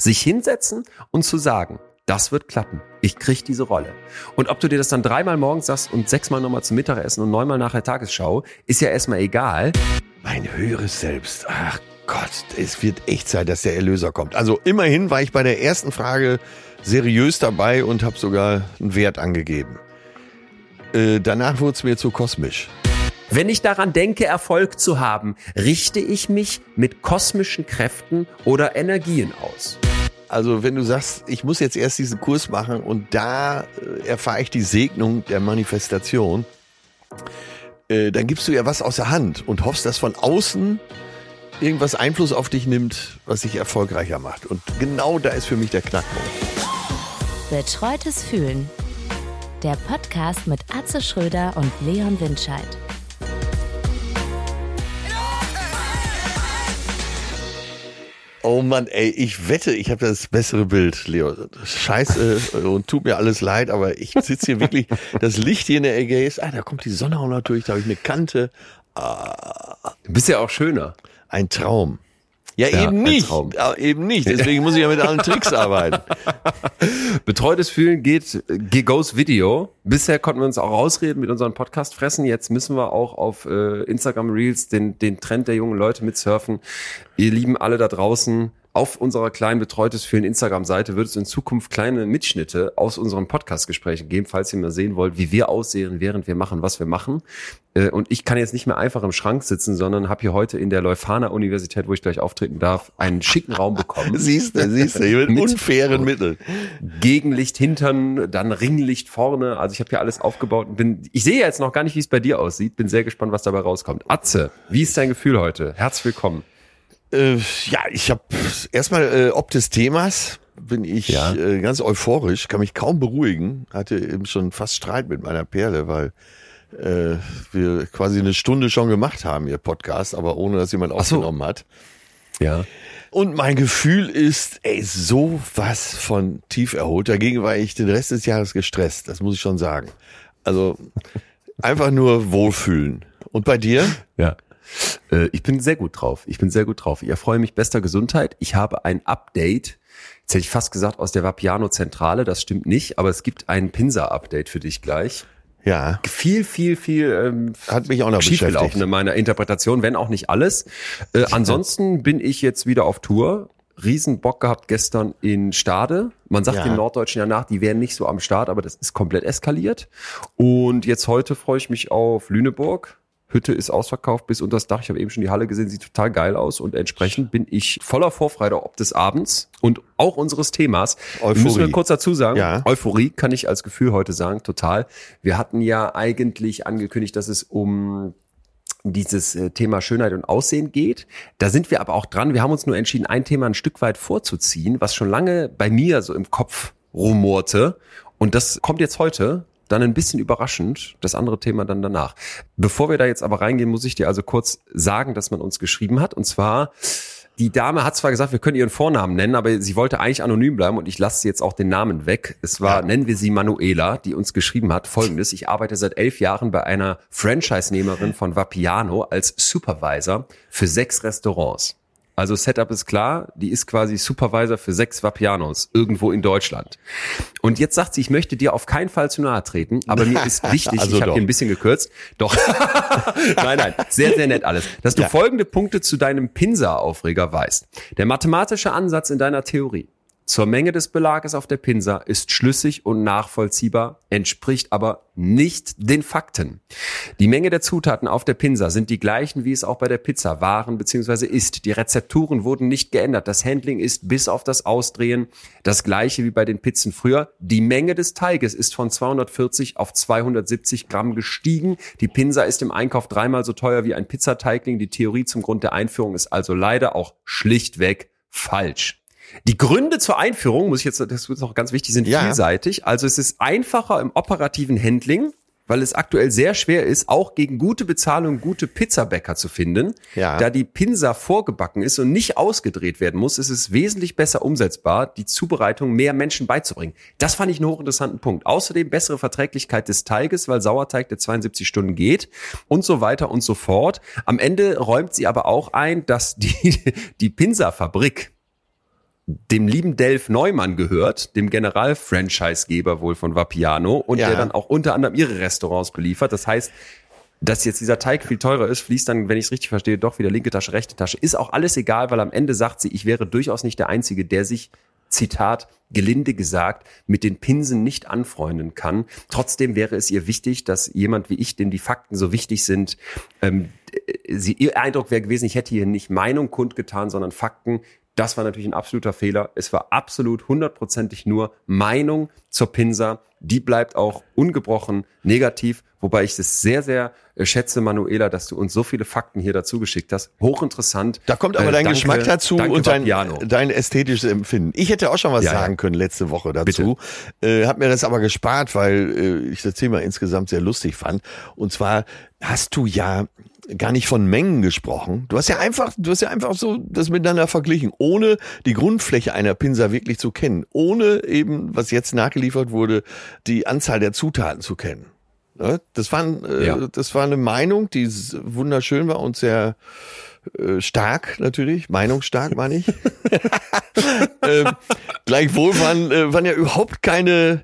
sich hinsetzen und zu sagen, das wird klappen. Ich krieg diese Rolle. Und ob du dir das dann dreimal morgens sagst und sechsmal nochmal zum Mittagessen und neunmal nach der Tagesschau, ist ja erstmal egal. Mein höheres Selbst. Ach Gott, es wird echt Zeit, dass der Erlöser kommt. Also immerhin war ich bei der ersten Frage seriös dabei und habe sogar einen Wert angegeben. Äh, danach wurde es mir zu kosmisch. Wenn ich daran denke, Erfolg zu haben, richte ich mich mit kosmischen Kräften oder Energien aus. Also wenn du sagst, ich muss jetzt erst diesen Kurs machen und da äh, erfahre ich die Segnung der Manifestation, äh, dann gibst du ja was aus der Hand und hoffst, dass von außen irgendwas Einfluss auf dich nimmt, was dich erfolgreicher macht. Und genau da ist für mich der Knackpunkt. Betreutes Fühlen. Der Podcast mit Atze Schröder und Leon Windscheid. Oh Mann, ey, ich wette, ich habe das bessere Bild, Leo. Scheiße und tut mir alles leid, aber ich sitze hier wirklich, das Licht hier in der Ägäis, ah, da kommt die Sonne auch durch, da habe ich eine Kante. Ah, Du bist ja auch schöner. ein Traum. Ja, Ja, eben nicht. Eben nicht. Deswegen muss ich ja mit allen Tricks arbeiten. Betreutes Fühlen geht, geht goes Video. Bisher konnten wir uns auch rausreden mit unseren Podcast fressen. Jetzt müssen wir auch auf äh, Instagram Reels den, den Trend der jungen Leute mitsurfen. Ihr lieben alle da draußen. Auf unserer kleinen Betreutes Fühlen Instagram-Seite wird es in Zukunft kleine Mitschnitte aus unseren Podcast-Gesprächen geben, falls ihr mal sehen wollt, wie wir aussehen, während wir machen, was wir machen. Äh, Und ich kann jetzt nicht mehr einfach im Schrank sitzen, sondern habe hier heute in der Leuphana Universität, wo ich gleich auftreten darf, einen schicken Raum bekommen. Siehst du, siehst du, hier mit Mit- unfairen Mitteln. Gegenlicht hintern, dann Ringlicht vorne. Also ich habe hier alles aufgebaut und bin. Ich sehe jetzt noch gar nicht, wie es bei dir aussieht. Bin sehr gespannt, was dabei rauskommt. Atze, wie ist dein Gefühl heute? Herzlich willkommen. Äh, ja, ich habe erstmal äh, ob des Themas bin ich Ja. äh, ganz euphorisch, kann mich kaum beruhigen. Hatte eben schon fast Streit mit meiner Perle, weil äh, wir quasi eine Stunde schon gemacht haben, ihr Podcast, aber ohne dass jemand so. aufgenommen hat. Ja. Und mein Gefühl ist, ey, so was von tief erholt. Dagegen war ich den Rest des Jahres gestresst, das muss ich schon sagen. Also einfach nur wohlfühlen. Und bei dir? Ja. Äh, Ich bin sehr gut drauf. Ich bin sehr gut drauf. Ich erfreue mich bester Gesundheit. Ich habe ein Update. Jetzt hätte ich fast gesagt aus der Vapiano-Zentrale. Das stimmt nicht, aber es gibt ein Pinsa-Update für dich gleich. Ja, Viel, viel, viel ähm, hat mich auch noch schiefgelaufen in meiner Interpretation, wenn auch nicht alles. Äh, ansonsten bin ich jetzt wieder auf Tour. Riesen Bock gehabt gestern in Stade. Man sagt Ja. den Norddeutschen ja nach, die wären nicht so am Start, aber das ist komplett eskaliert. Und jetzt heute freue ich mich auf Lüneburg. Hütte ist ausverkauft bis unter das Dach. Ich habe eben schon die Halle gesehen, sieht total geil aus und entsprechend bin ich voller Vorfreude ob des Abends und auch unseres Themas. Euphorie. Müssen wir kurz dazu sagen, Ja. Euphorie kann ich als Gefühl heute sagen, total. Wir hatten ja eigentlich angekündigt, dass es um dieses äh, Thema Schönheit und Aussehen geht. Da sind wir aber auch dran. Wir haben uns nur entschieden, ein Thema ein Stück weit vorzuziehen, was schon lange bei mir so im Kopf rumorte. Und das kommt jetzt heute dann ein bisschen überraschend, das andere Thema dann danach. Bevor wir da jetzt aber reingehen, muss ich dir also kurz sagen, dass man uns geschrieben hat. Und zwar, die Dame hat zwar gesagt, wir können ihren Vornamen nennen, aber sie wollte eigentlich anonym bleiben und ich lasse jetzt auch den Namen weg. Es war, Ja. nennen wir sie Manuela, die uns geschrieben hat, folgendes. Ich arbeite seit elf Jahren bei einer Franchise-Nehmerin von Vapiano als Supervisor für sechs Restaurants. Also Setup ist klar, die ist quasi Supervisor für sechs Vapianos irgendwo in Deutschland. Und jetzt sagt sie, ich möchte dir auf keinen Fall zu nahe treten, aber mir ist wichtig, Also ich habe hier ein bisschen gekürzt, doch, nein, nein, sehr, sehr nett alles, dass du Ja. folgende Punkte zu deinem Pinsa-Aufreger weißt. Der mathematische Ansatz in deiner Theorie zur Menge des Belages auf der Pinsa ist schlüssig und nachvollziehbar, entspricht aber nicht den Fakten. Die Menge der Zutaten auf der Pinsa sind die gleichen, wie es auch bei der Pizza waren bzw. ist. Die Rezepturen wurden nicht geändert. Das Handling ist bis auf das Ausdrehen das gleiche wie bei den Pizzen früher. Die Menge des Teiges ist von 240 auf 270 Gramm gestiegen. Die Pinsa ist im Einkauf dreimal so teuer wie ein Pizzateigling. Die Theorie zum Grund der Einführung ist also leider auch schlichtweg falsch. Die Gründe zur Einführung, muss ich jetzt, das ist noch ganz wichtig, sind Ja. vielseitig. Also es ist einfacher im operativen Handling, weil es aktuell sehr schwer ist, auch gegen gute Bezahlung gute Pizzabäcker zu finden. Ja. Da die Pinsa vorgebacken ist und nicht ausgedreht werden muss, ist es wesentlich besser umsetzbar, die Zubereitung mehr Menschen beizubringen. Das fand ich einen hochinteressanten Punkt. Außerdem bessere Verträglichkeit des Teiges, weil Sauerteig der 72 Stunden geht und so weiter und so fort. Am Ende räumt sie aber auch ein, dass die, die Pinsa-Fabrik dem lieben Delf Neumann gehört, dem General-Franchise-Geber wohl von Vapiano und Ja. der dann auch unter anderem ihre Restaurants beliefert. Das heißt, dass jetzt dieser Teig viel teurer ist, fließt dann, wenn ich es richtig verstehe, doch wieder linke Tasche, rechte Tasche. Ist auch alles egal, weil am Ende sagt sie, ich wäre durchaus nicht der Einzige, der sich, Zitat, gelinde gesagt, mit den Pinsen nicht anfreunden kann. Trotzdem wäre es ihr wichtig, dass jemand wie ich, dem die Fakten so wichtig sind, ähm, sie, ihr Eindruck wäre gewesen, ich hätte hier nicht Meinung kundgetan, sondern Fakten. Das war natürlich ein absoluter Fehler. Es war absolut hundertprozentig nur Meinung zur Pinsa. Die bleibt auch ungebrochen negativ, wobei ich es sehr, sehr äh, schätze, Manuela, dass du uns so viele Fakten hier dazu geschickt hast. Hochinteressant. Da kommt aber Äh, dein danke- Geschmack dazu danke, und dein, Vapiano. dein ästhetisches Empfinden. Ich hätte auch schon was Ja, ja. sagen können letzte Woche dazu. Äh, hab mir das aber gespart, weil äh, ich das Thema insgesamt sehr lustig fand. Und zwar hast du ja gar nicht von Mengen gesprochen. Du hast ja einfach, du hast ja einfach so das miteinander verglichen, ohne die Grundfläche einer Pinsa wirklich zu kennen, ohne eben, was jetzt nachgeliefert wurde, die Anzahl der Zutaten zu kennen. Ne? Das, waren, äh, Ja. das war eine Meinung, die wunderschön war und sehr äh, stark natürlich, meinungsstark meine ich. ähm, gleichwohl waren, äh, waren ja überhaupt keine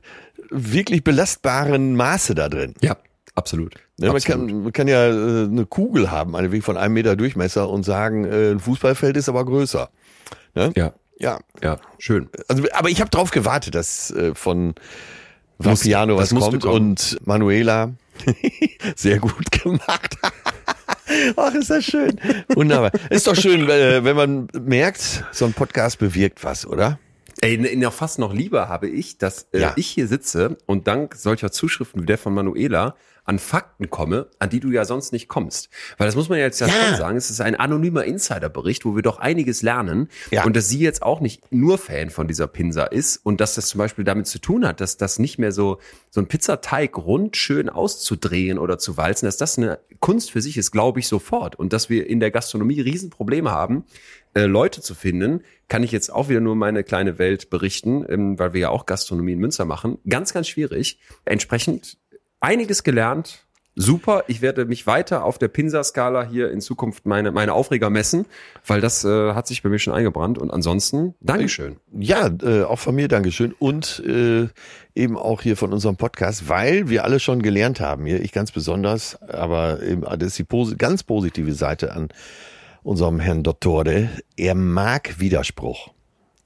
wirklich belastbaren Maße da drin. Ja, absolut. Ne, man, absolut. kann, man kann ja äh, eine Kugel haben, meinetwegen von einem Meter Durchmesser und sagen, äh, ein Fußballfeld ist aber größer. Ne? ja, Ja, ja, schön. also, aber ich habe drauf gewartet, dass äh, von Vapiano was kommt und Manuela sehr gut gemacht. Ach, ist das schön. Wunderbar. Ist doch schön, äh, wenn man merkt, so ein Podcast bewirkt was, oder? Ey, noch fast noch lieber habe ich, dass äh, Ja. ich hier sitze und dank solcher Zuschriften wie der von Manuela an Fakten komme, an die du ja sonst nicht kommst. Weil das muss man ja jetzt ja, Ja. schon sagen, es ist ein anonymer Insiderbericht, wo wir doch einiges lernen. Ja. Und dass sie jetzt auch nicht nur Fan von dieser Pinsa ist und dass das zum Beispiel damit zu tun hat, dass das nicht mehr so, so ein Pizzateig rund schön auszudrehen oder zu walzen, dass das eine Kunst für sich ist, glaube ich sofort. Und dass wir in der Gastronomie Riesenprobleme haben, äh, Leute zu finden, kann ich jetzt auch wieder nur meine kleine Welt berichten, ähm, weil wir ja auch Gastronomie in Münster machen. Ganz, ganz schwierig. Entsprechend einiges gelernt. Super, ich werde mich weiter auf der Pinsa-Skala hier in Zukunft meine, meine Aufreger messen, weil das äh, hat sich bei mir schon eingebrannt. Und ansonsten, Dankeschön. Ja, äh, auch von mir Dankeschön und äh, eben auch hier von unserem Podcast, weil wir alle schon gelernt haben hier, ich ganz besonders, aber eben, das ist die posi ganz positive Seite an unserem Herrn Dottore. Er mag Widerspruch.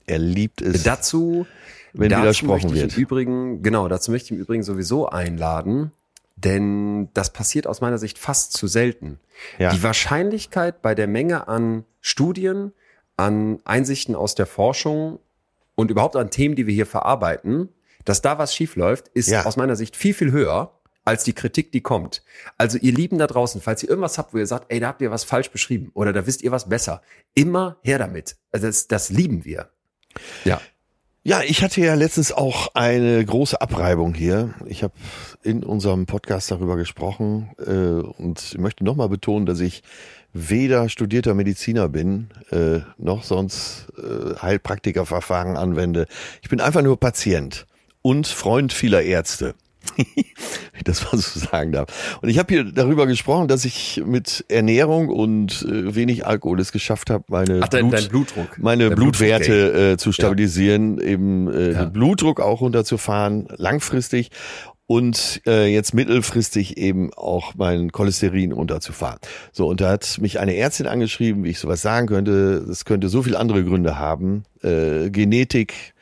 Er liebt es. Dazu, Wenn dazu widersprochen möchte ich wird. Im Übrigen, genau, dazu möchte ich im Übrigen sowieso einladen, denn das passiert aus meiner Sicht fast zu selten. Ja. Die Wahrscheinlichkeit bei der Menge an Studien, an Einsichten aus der Forschung und überhaupt an Themen, die wir hier verarbeiten, dass da was schiefläuft, ist Ja. aus meiner Sicht viel, viel höher als die Kritik, die kommt. Also ihr Lieben da draußen, falls ihr irgendwas habt, wo ihr sagt, ey, da habt ihr was falsch beschrieben oder da wisst ihr was besser, immer her damit. Also das, das lieben wir. Ja. Ja, ich hatte ja letztens auch eine große Abreibung hier. Ich habe in unserem Podcast darüber gesprochen äh, und möchte nochmal betonen, dass ich weder studierter Mediziner bin, äh, noch sonst äh, Heilpraktikerverfahren anwende. Ich bin einfach nur Patient und Freund vieler Ärzte. Das mal so sagen darf. Und ich habe hier darüber gesprochen, dass ich mit Ernährung und äh, wenig Alkohol es geschafft habe, meine Ach, dein, Blut- dein Blutdruck. meine Dein Blutwerte äh, zu stabilisieren, eben äh, Ja. den Blutdruck auch runterzufahren, langfristig und äh, jetzt mittelfristig eben auch mein Cholesterin runterzufahren. So, und da hat mich eine Ärztin angeschrieben, wie ich sowas sagen könnte. Es könnte so viele andere Gründe haben, äh, Genetik,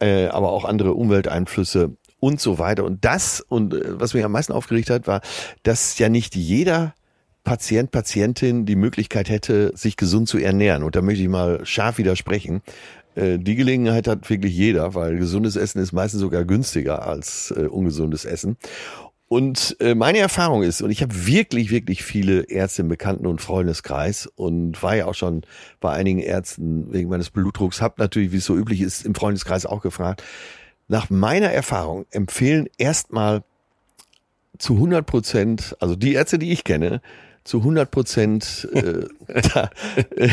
äh, aber auch andere Umwelteinflüsse und so weiter. Und das, und äh, was mich am meisten aufgeregt hat, war, dass ja nicht jeder Patient, Patientin die Möglichkeit hätte, sich gesund zu ernähren. Und da möchte ich mal scharf widersprechen. Äh, Die Gelegenheit hat wirklich jeder, weil gesundes Essen ist meistens sogar günstiger als äh, ungesundes Essen. Und meine Erfahrung ist, und ich habe wirklich, wirklich viele Ärzte im Bekannten- und Freundeskreis und war ja auch schon bei einigen Ärzten wegen meines Blutdrucks, habe natürlich, wie es so üblich ist, im Freundeskreis auch gefragt. Nach meiner Erfahrung empfehlen erstmal zu 100 Prozent, also die Ärzte, die ich kenne, zu 100 Prozent äh, äh,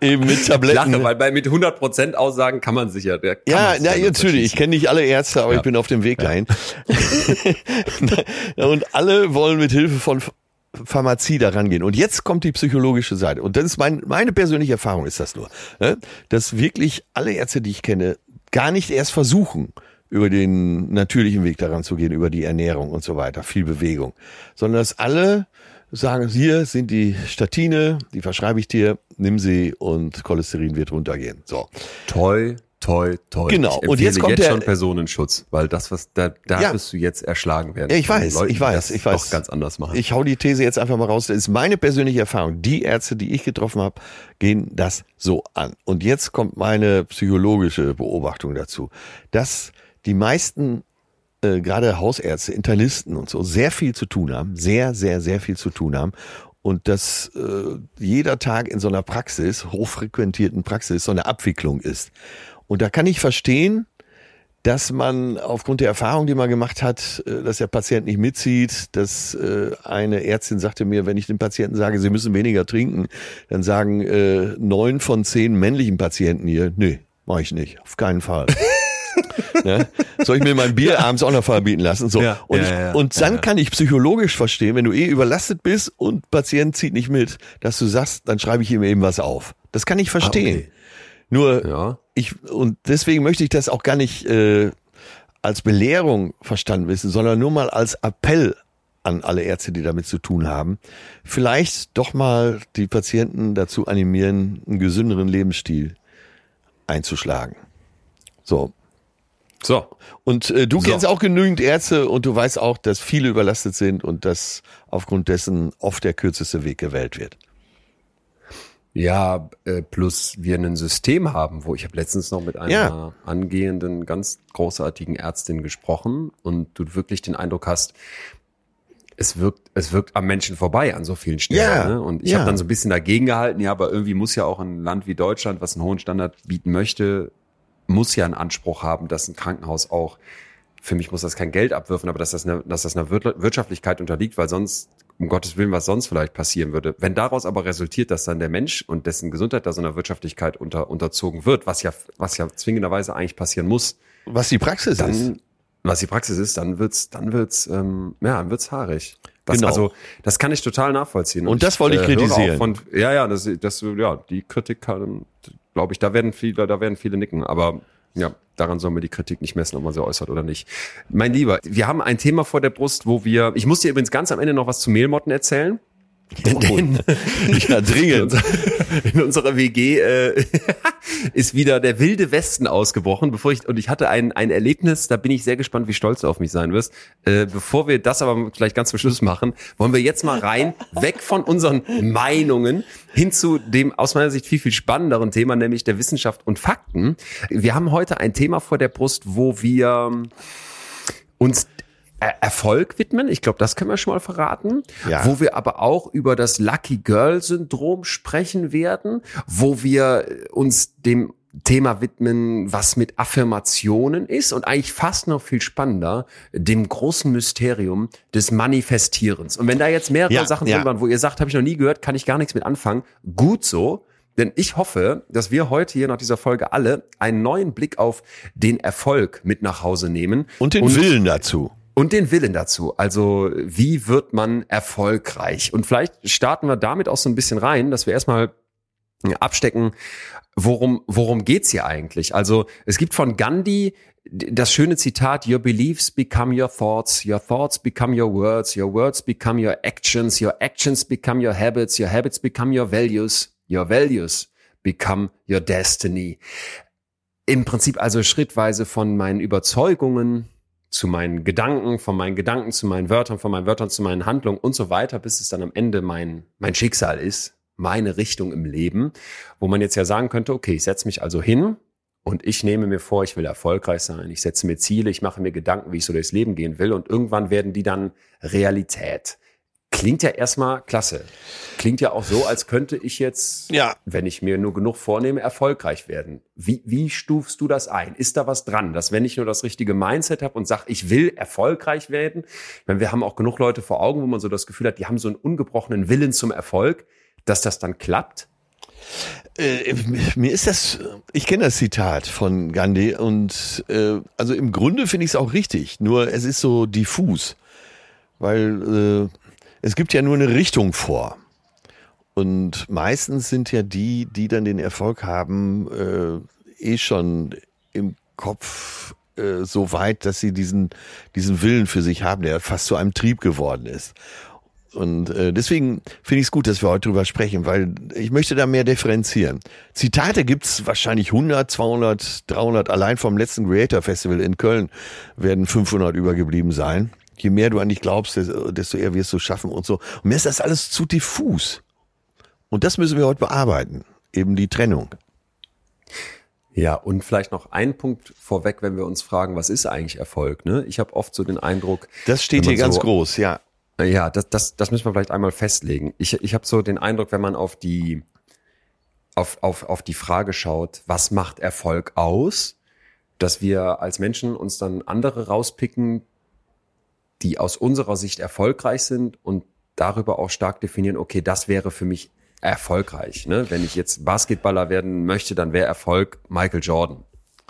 eben mit Ich Tabletten. lache, weil bei mit 100% Aussagen kann man sich ja. der kann Ja, na, nur natürlich. Ich kenne nicht alle Ärzte, aber Ja. ich bin auf dem Weg dahin. und alle wollen mit Hilfe von Pharmazie da rangehen. Und jetzt kommt die psychologische Seite. Und das ist mein, meine persönliche Erfahrung ist das nur, ne? dass wirklich alle Ärzte, die ich kenne, gar nicht erst versuchen, über den natürlichen Weg daran zu gehen, über die Ernährung und so weiter, viel Bewegung, sondern dass alle sagen, hier sind die Statine, die verschreibe ich dir, nimm sie und Cholesterin wird runtergehen. So. Toi, toi, toi. Genau. Und jetzt kommt jetzt der, schon Personenschutz, weil das, was da, da Ja. wirst du jetzt erschlagen werden. Ja, ich weiß, Leuten, ich weiß, ich weiß. Doch ganz anders machen. Ich hau die These jetzt einfach mal raus. Das ist meine persönliche Erfahrung. Die Ärzte, die ich getroffen habe, gehen das so an. Und jetzt kommt meine psychologische Beobachtung dazu, dass die meisten äh, gerade Hausärzte, Internisten und so sehr viel zu tun haben, sehr, sehr, sehr viel zu tun haben. Und dass äh, jeder Tag in so einer Praxis, hochfrequentierten Praxis, so eine Abwicklung ist. Und da kann ich verstehen, dass man aufgrund der Erfahrung, die man gemacht hat, äh, dass der Patient nicht mitzieht, dass äh, eine Ärztin sagte mir, wenn ich den Patienten sage, sie müssen weniger trinken, dann sagen äh, neun von zehn männlichen Patienten hier, nee, mache ich nicht, auf keinen Fall. ne? Soll ich mir mein Bier abends auch noch verbieten lassen? So. Ja, und ja, ich, ja, und dann kann ich psychologisch verstehen, wenn du eh überlastet bist und Patient zieht nicht mit, dass du sagst, dann schreibe ich ihm eben was auf. Das kann ich verstehen. Ah, okay. Nur Ja. ich und deswegen möchte ich das auch gar nicht äh, als Belehrung verstanden wissen, sondern nur mal als Appell an alle Ärzte, die damit zu tun haben, vielleicht doch mal die Patienten dazu animieren, einen gesünderen Lebensstil einzuschlagen. So. So. Und äh, du So. kennst auch genügend Ärzte und du weißt auch, dass viele überlastet sind und dass aufgrund dessen oft der kürzeste Weg gewählt wird. Ja, äh, plus wir ein System haben, wo ich habe letztens noch mit einer Ja. angehenden, ganz großartigen Ärztin gesprochen und du wirklich den Eindruck hast, es wirkt, es wirkt am Menschen vorbei an so vielen Stellen. Ja, ne? Und ich ja. habe dann so ein bisschen dagegen gehalten, ja, aber irgendwie muss ja auch ein Land wie Deutschland, was einen hohen Standard bieten möchte, muss ja einen Anspruch haben, dass ein Krankenhaus auch, für mich muss das kein Geld abwürfen, aber dass das, eine, dass das einer Wir- Wirtschaftlichkeit unterliegt, weil sonst, um Gottes Willen, was sonst vielleicht passieren würde. Wenn daraus aber resultiert, dass dann der Mensch und dessen Gesundheit da so einer Wirtschaftlichkeit unter, unterzogen wird, was ja, was ja zwingenderweise eigentlich passieren muss, Was die Praxis ist. dann, was die Praxis ist, dann wird's, dann wird's, ähm, ja, dann wird's haarig. Das, Genau. Also, das kann ich total nachvollziehen. Und das wollte ich äh, höre kritisieren. Von, ja, ja, das, das, ja, die Kritik kann, glaube ich, da werden viele, da werden viele nicken, aber ja, daran sollen wir die Kritik nicht messen, ob man sie äußert oder nicht. Mein Lieber, wir haben ein Thema vor der Brust, wo wir, ich muss dir übrigens ganz am Ende noch was zu Mehlmotten erzählen. Denn, ja, dringend. in unserer WG äh, ist wieder der wilde Westen ausgebrochen. Bevor ich und ich hatte ein ein Erlebnis, da bin ich sehr gespannt, wie stolz du auf mich sein wirst. Äh, bevor wir das aber vielleicht ganz zum Schluss machen, wollen wir jetzt mal rein, weg von unseren Meinungen hin zu dem aus meiner Sicht viel viel spannenderen Thema, nämlich der Wissenschaft und Fakten. Wir haben heute ein Thema vor der Brust, wo wir uns Er- Erfolg widmen. Ich glaube, das können wir schon mal verraten. Ja. Wo wir aber auch über das Lucky Girl Syndrom sprechen werden, wo wir uns dem Thema widmen, was mit Affirmationen ist und eigentlich fast noch viel spannender, dem großen Mysterium des Manifestierens. Und wenn da jetzt mehrere Ja, Sachen ja. drin waren, wo ihr sagt, habe ich noch nie gehört, kann ich gar nichts mit anfangen, gut so. Denn ich hoffe, dass wir heute hier nach dieser Folge alle einen neuen Blick auf den Erfolg mit nach Hause nehmen. Und den Willen dazu. Und den Willen dazu. Also, wie wird man erfolgreich? Und vielleicht starten wir damit auch so ein bisschen rein, dass wir erstmal abstecken, worum, worum geht's hier eigentlich? Also, es gibt von Gandhi das schöne Zitat, your beliefs become your thoughts, your thoughts become your words, your words become your actions, your actions become your habits, your habits become your values, your values become your destiny. Im Prinzip also schrittweise von meinen Überzeugungen zu meinen Gedanken, von meinen Gedanken zu meinen Wörtern, von meinen Wörtern zu meinen Handlungen und so weiter, bis es dann am Ende mein, mein Schicksal ist, meine Richtung im Leben, wo man jetzt ja sagen könnte, okay, ich setze mich also hin und ich nehme mir vor, ich will erfolgreich sein, ich setze mir Ziele, ich mache mir Gedanken, wie ich so durchs Leben gehen will und irgendwann werden die dann Realität. Klingt ja erstmal klasse. Klingt ja auch so, als könnte ich jetzt, Ja. wenn ich mir nur genug vornehme, erfolgreich werden. Wie, wie stufst du das ein? Ist da was dran, dass wenn ich nur das richtige Mindset habe und sage, ich will erfolgreich werden, meine, wir haben auch genug Leute vor Augen, wo man so das Gefühl hat, die haben so einen ungebrochenen Willen zum Erfolg, dass das dann klappt? Äh, mir ist das, ich kenne das Zitat von Gandhi und äh, also im Grunde finde ich es auch richtig, nur es ist so diffus, weil äh, es gibt ja nur eine Richtung vor. Und meistens sind ja die, die dann den Erfolg haben, äh, eh schon im Kopf äh, so weit, dass sie diesen, diesen Willen für sich haben, der fast zu einem Trieb geworden ist. Und äh, deswegen finde ich es gut, dass wir heute drüber sprechen, weil ich möchte da mehr differenzieren. Zitate gibt's wahrscheinlich 100, 200, 300. Allein vom letzten Creator Festival in Köln werden 500 übergeblieben sein. Je mehr du an dich glaubst, desto eher wirst du schaffen und so. Und mir ist das alles zu diffus. Und das müssen wir heute bearbeiten. Eben die Trennung. Ja, und vielleicht noch ein Punkt vorweg, wenn wir uns fragen, was ist eigentlich Erfolg? Ne? Ich habe oft so den Eindruck. Das steht hier ganz so, groß, ja. Ja, das, das, das müssen wir vielleicht einmal festlegen. Ich, ich habe so den Eindruck, wenn man auf die, auf, auf, auf die Frage schaut, was macht Erfolg aus, dass wir als Menschen uns dann andere rauspicken, die aus unserer Sicht erfolgreich sind und darüber auch stark definieren, okay, das wäre für mich erfolgreich. Ne? Wenn ich jetzt Basketballer werden möchte, dann wäre Erfolg Michael Jordan.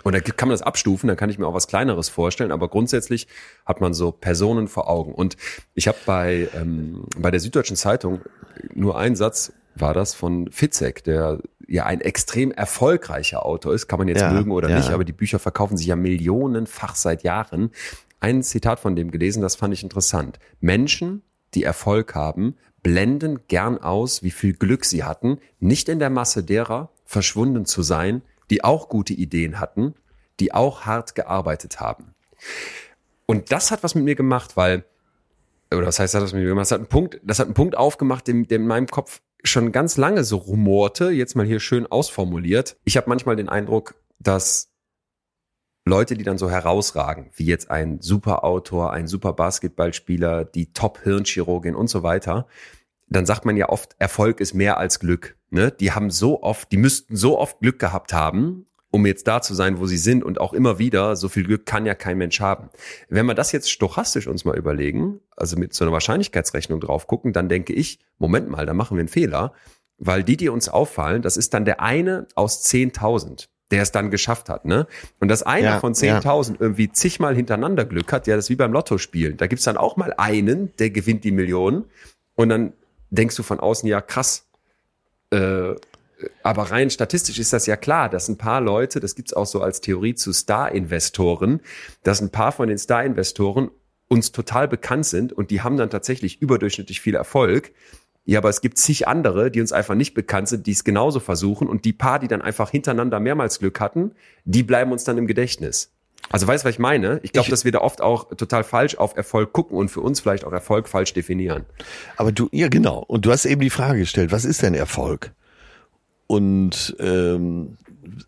Und da kann man das abstufen, dann kann ich mir auch was Kleineres vorstellen, aber grundsätzlich hat man so Personen vor Augen. Und ich habe bei, ähm, bei der Süddeutschen Zeitung nur einen Satz war das von Fitzek, der ja ein extrem erfolgreicher Autor ist, kann man jetzt ja, mögen oder ja. nicht, aber die Bücher verkaufen sich ja millionenfach seit Jahren. Ein Zitat von dem gelesen, das fand ich interessant. Menschen, die Erfolg haben, blenden gern aus, wie viel Glück sie hatten, nicht in der Masse derer verschwunden zu sein, die auch gute Ideen hatten, die auch hart gearbeitet haben. Und das hat was mit mir gemacht, weil, oder was heißt, das hat was mit mir gemacht? Das hat einen Punkt, das hat einen Punkt aufgemacht, der in meinem Kopf schon ganz lange so rumorte, jetzt mal hier schön ausformuliert. Ich habe manchmal den Eindruck, dass Leute, die dann so herausragen, wie jetzt ein super Autor, ein super Basketballspieler, die Top-Hirnchirurgin und so weiter, dann sagt man ja oft, Erfolg ist mehr als Glück. Ne? Die haben so oft, die müssten so oft Glück gehabt haben, um jetzt da zu sein, wo sie sind und auch immer wieder, so viel Glück kann ja kein Mensch haben. Wenn wir das jetzt stochastisch uns mal überlegen, also mit so einer Wahrscheinlichkeitsrechnung drauf gucken, dann denke ich, Moment mal, da machen wir einen Fehler, weil die, die uns auffallen, das ist dann der eine aus 10.000 der es dann geschafft hat, ne? Und dass einer ja, von 10.000 ja. irgendwie zigmal hintereinander Glück hat, ja, das ist wie beim Lotto spielen. Da gibt's dann auch mal einen, der gewinnt die Millionen und dann denkst du von außen, ja, krass. Äh, aber rein statistisch ist das ja klar, dass ein paar Leute, das gibt's auch so als Theorie zu Star-Investoren, dass ein paar von den Star-Investoren uns total bekannt sind und die haben dann tatsächlich überdurchschnittlich viel Erfolg. Ja, aber es gibt zig andere, die uns einfach nicht bekannt sind, die es genauso versuchen und die paar, die dann einfach hintereinander mehrmals Glück hatten, die bleiben uns dann im Gedächtnis. Also weißt du, was ich meine? Ich glaube, dass wir da oft auch total falsch auf Erfolg gucken und für uns vielleicht auch Erfolg falsch definieren. Aber du, ja genau. Und du hast eben die Frage gestellt, was ist denn Erfolg? Und ähm,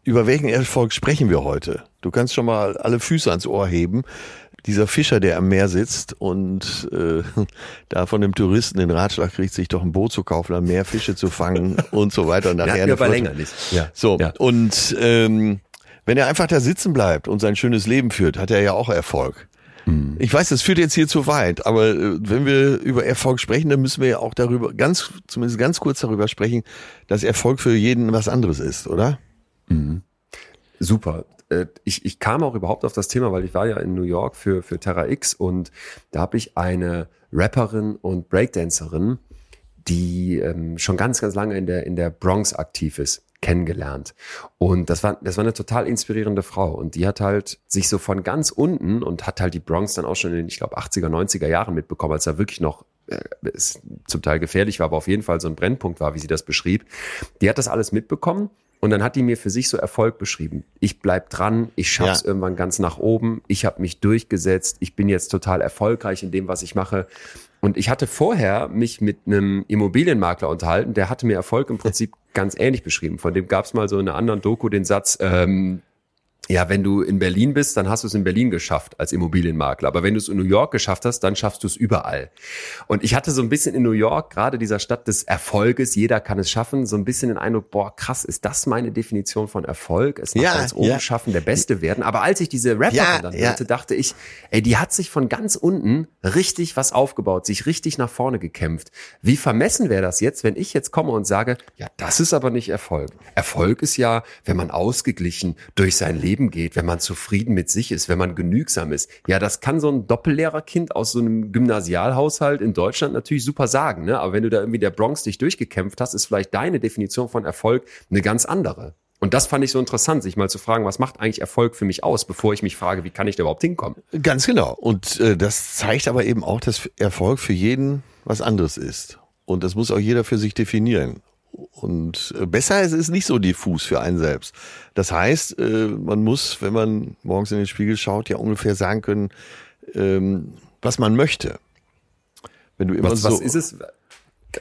über welchen Erfolg sprechen wir heute? Du kannst schon mal alle Füße ans Ohr heben dieser Fischer, der am Meer sitzt und äh, da von dem Touristen den Ratschlag kriegt, sich doch ein Boot zu kaufen, dann mehr Fische zu fangen und so weiter. Und nachher ja, aber länger nicht. Ja. So, ja. und ähm, wenn er einfach da sitzen bleibt und sein schönes Leben führt, hat er ja auch Erfolg. Hm. Ich weiß, das führt jetzt hier zu weit, aber äh, wenn wir über Erfolg sprechen, dann müssen wir ja auch darüber ganz, zumindest ganz kurz darüber sprechen, dass Erfolg für jeden was anderes ist, oder? Mhm. Super. Äh, ich, ich kam auch überhaupt auf das Thema, weil ich war ja in New York für, für Terra X und da habe ich eine Rapperin und Breakdancerin, die ähm, schon ganz, ganz lange in der, in der Bronx aktiv ist kennengelernt. Und das war, das war eine total inspirierende Frau. Und die hat halt sich so von ganz unten und hat halt die Bronx dann auch schon in, ich glaube, 80er, 90er Jahren mitbekommen, als da wirklich noch äh, es zum Teil gefährlich war, aber auf jeden Fall so ein Brennpunkt war, wie sie das beschrieb. Die hat das alles mitbekommen und dann hat die mir für sich so Erfolg beschrieben. Ich bleib dran, ich schaff's ja. irgendwann ganz nach oben, ich habe mich durchgesetzt, ich bin jetzt total erfolgreich in dem, was ich mache. Und ich hatte vorher mich mit einem Immobilienmakler unterhalten, der hatte mir Erfolg im Prinzip ganz ähnlich beschrieben. Von dem gab's mal so in einer anderen Doku den Satz, ähm, ja, wenn du in Berlin bist, dann hast du es in Berlin geschafft als Immobilienmakler. Aber wenn du es in New York geschafft hast, dann schaffst du es überall. Und ich hatte so ein bisschen in New York, gerade dieser Stadt des Erfolges, jeder kann es schaffen, so ein bisschen den Eindruck, boah, krass, ist das meine Definition von Erfolg? Es nach ja, ganz oben ja. schaffen, der Beste werden. Aber als ich diese Rapper ja, dann hörte, dachte ich, ey, die hat sich von ganz unten richtig was aufgebaut, sich richtig nach vorne gekämpft. Wie vermessen wäre das jetzt, wenn ich jetzt komme und sage, ja, das ist aber nicht Erfolg. Erfolg ist ja, wenn man ausgeglichen durch sein Leben Leben geht, wenn man zufrieden mit sich ist, wenn man genügsam ist. Ja, das kann so ein Doppellehrerkind aus so einem Gymnasialhaushalt in Deutschland natürlich super sagen. Ne? Aber wenn du da irgendwie der Bronx dich durchgekämpft hast, ist vielleicht deine Definition von Erfolg eine ganz andere. Und das fand ich so interessant, sich mal zu fragen, was macht eigentlich Erfolg für mich aus, bevor ich mich frage, wie kann ich da überhaupt hinkommen? Ganz genau. Und äh, das zeigt aber eben auch, dass Erfolg für jeden was anderes ist. Und das muss auch jeder für sich definieren. Und äh, besser ist es nicht so diffus für einen selbst. Das heißt, äh, man muss, wenn man morgens in den Spiegel schaut, ja ungefähr sagen können, ähm, was man möchte. Wenn du immer was, so was ist es?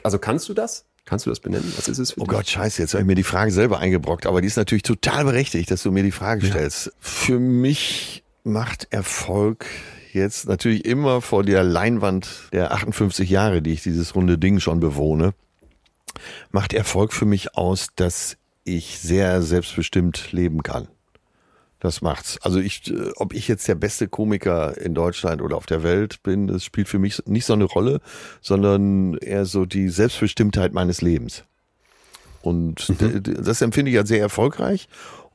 Also kannst du das? Kannst du das benennen? Was ist es? Für oh dich? Gott, scheiße, jetzt habe ich mir die Frage selber eingebrockt, aber die ist natürlich total berechtigt, dass du mir die Frage stellst. Ja. Für mich macht Erfolg jetzt natürlich immer vor der Leinwand der 58 Jahre, die ich dieses runde Ding schon bewohne, macht Erfolg für mich aus, dass ich sehr selbstbestimmt leben kann. Das macht's. Also ich, äh, ob ich jetzt der beste Komiker in Deutschland oder auf der Welt bin, das spielt für mich nicht so eine Rolle, sondern eher so die Selbstbestimmtheit meines Lebens. Und mhm. das empfinde ich als sehr erfolgreich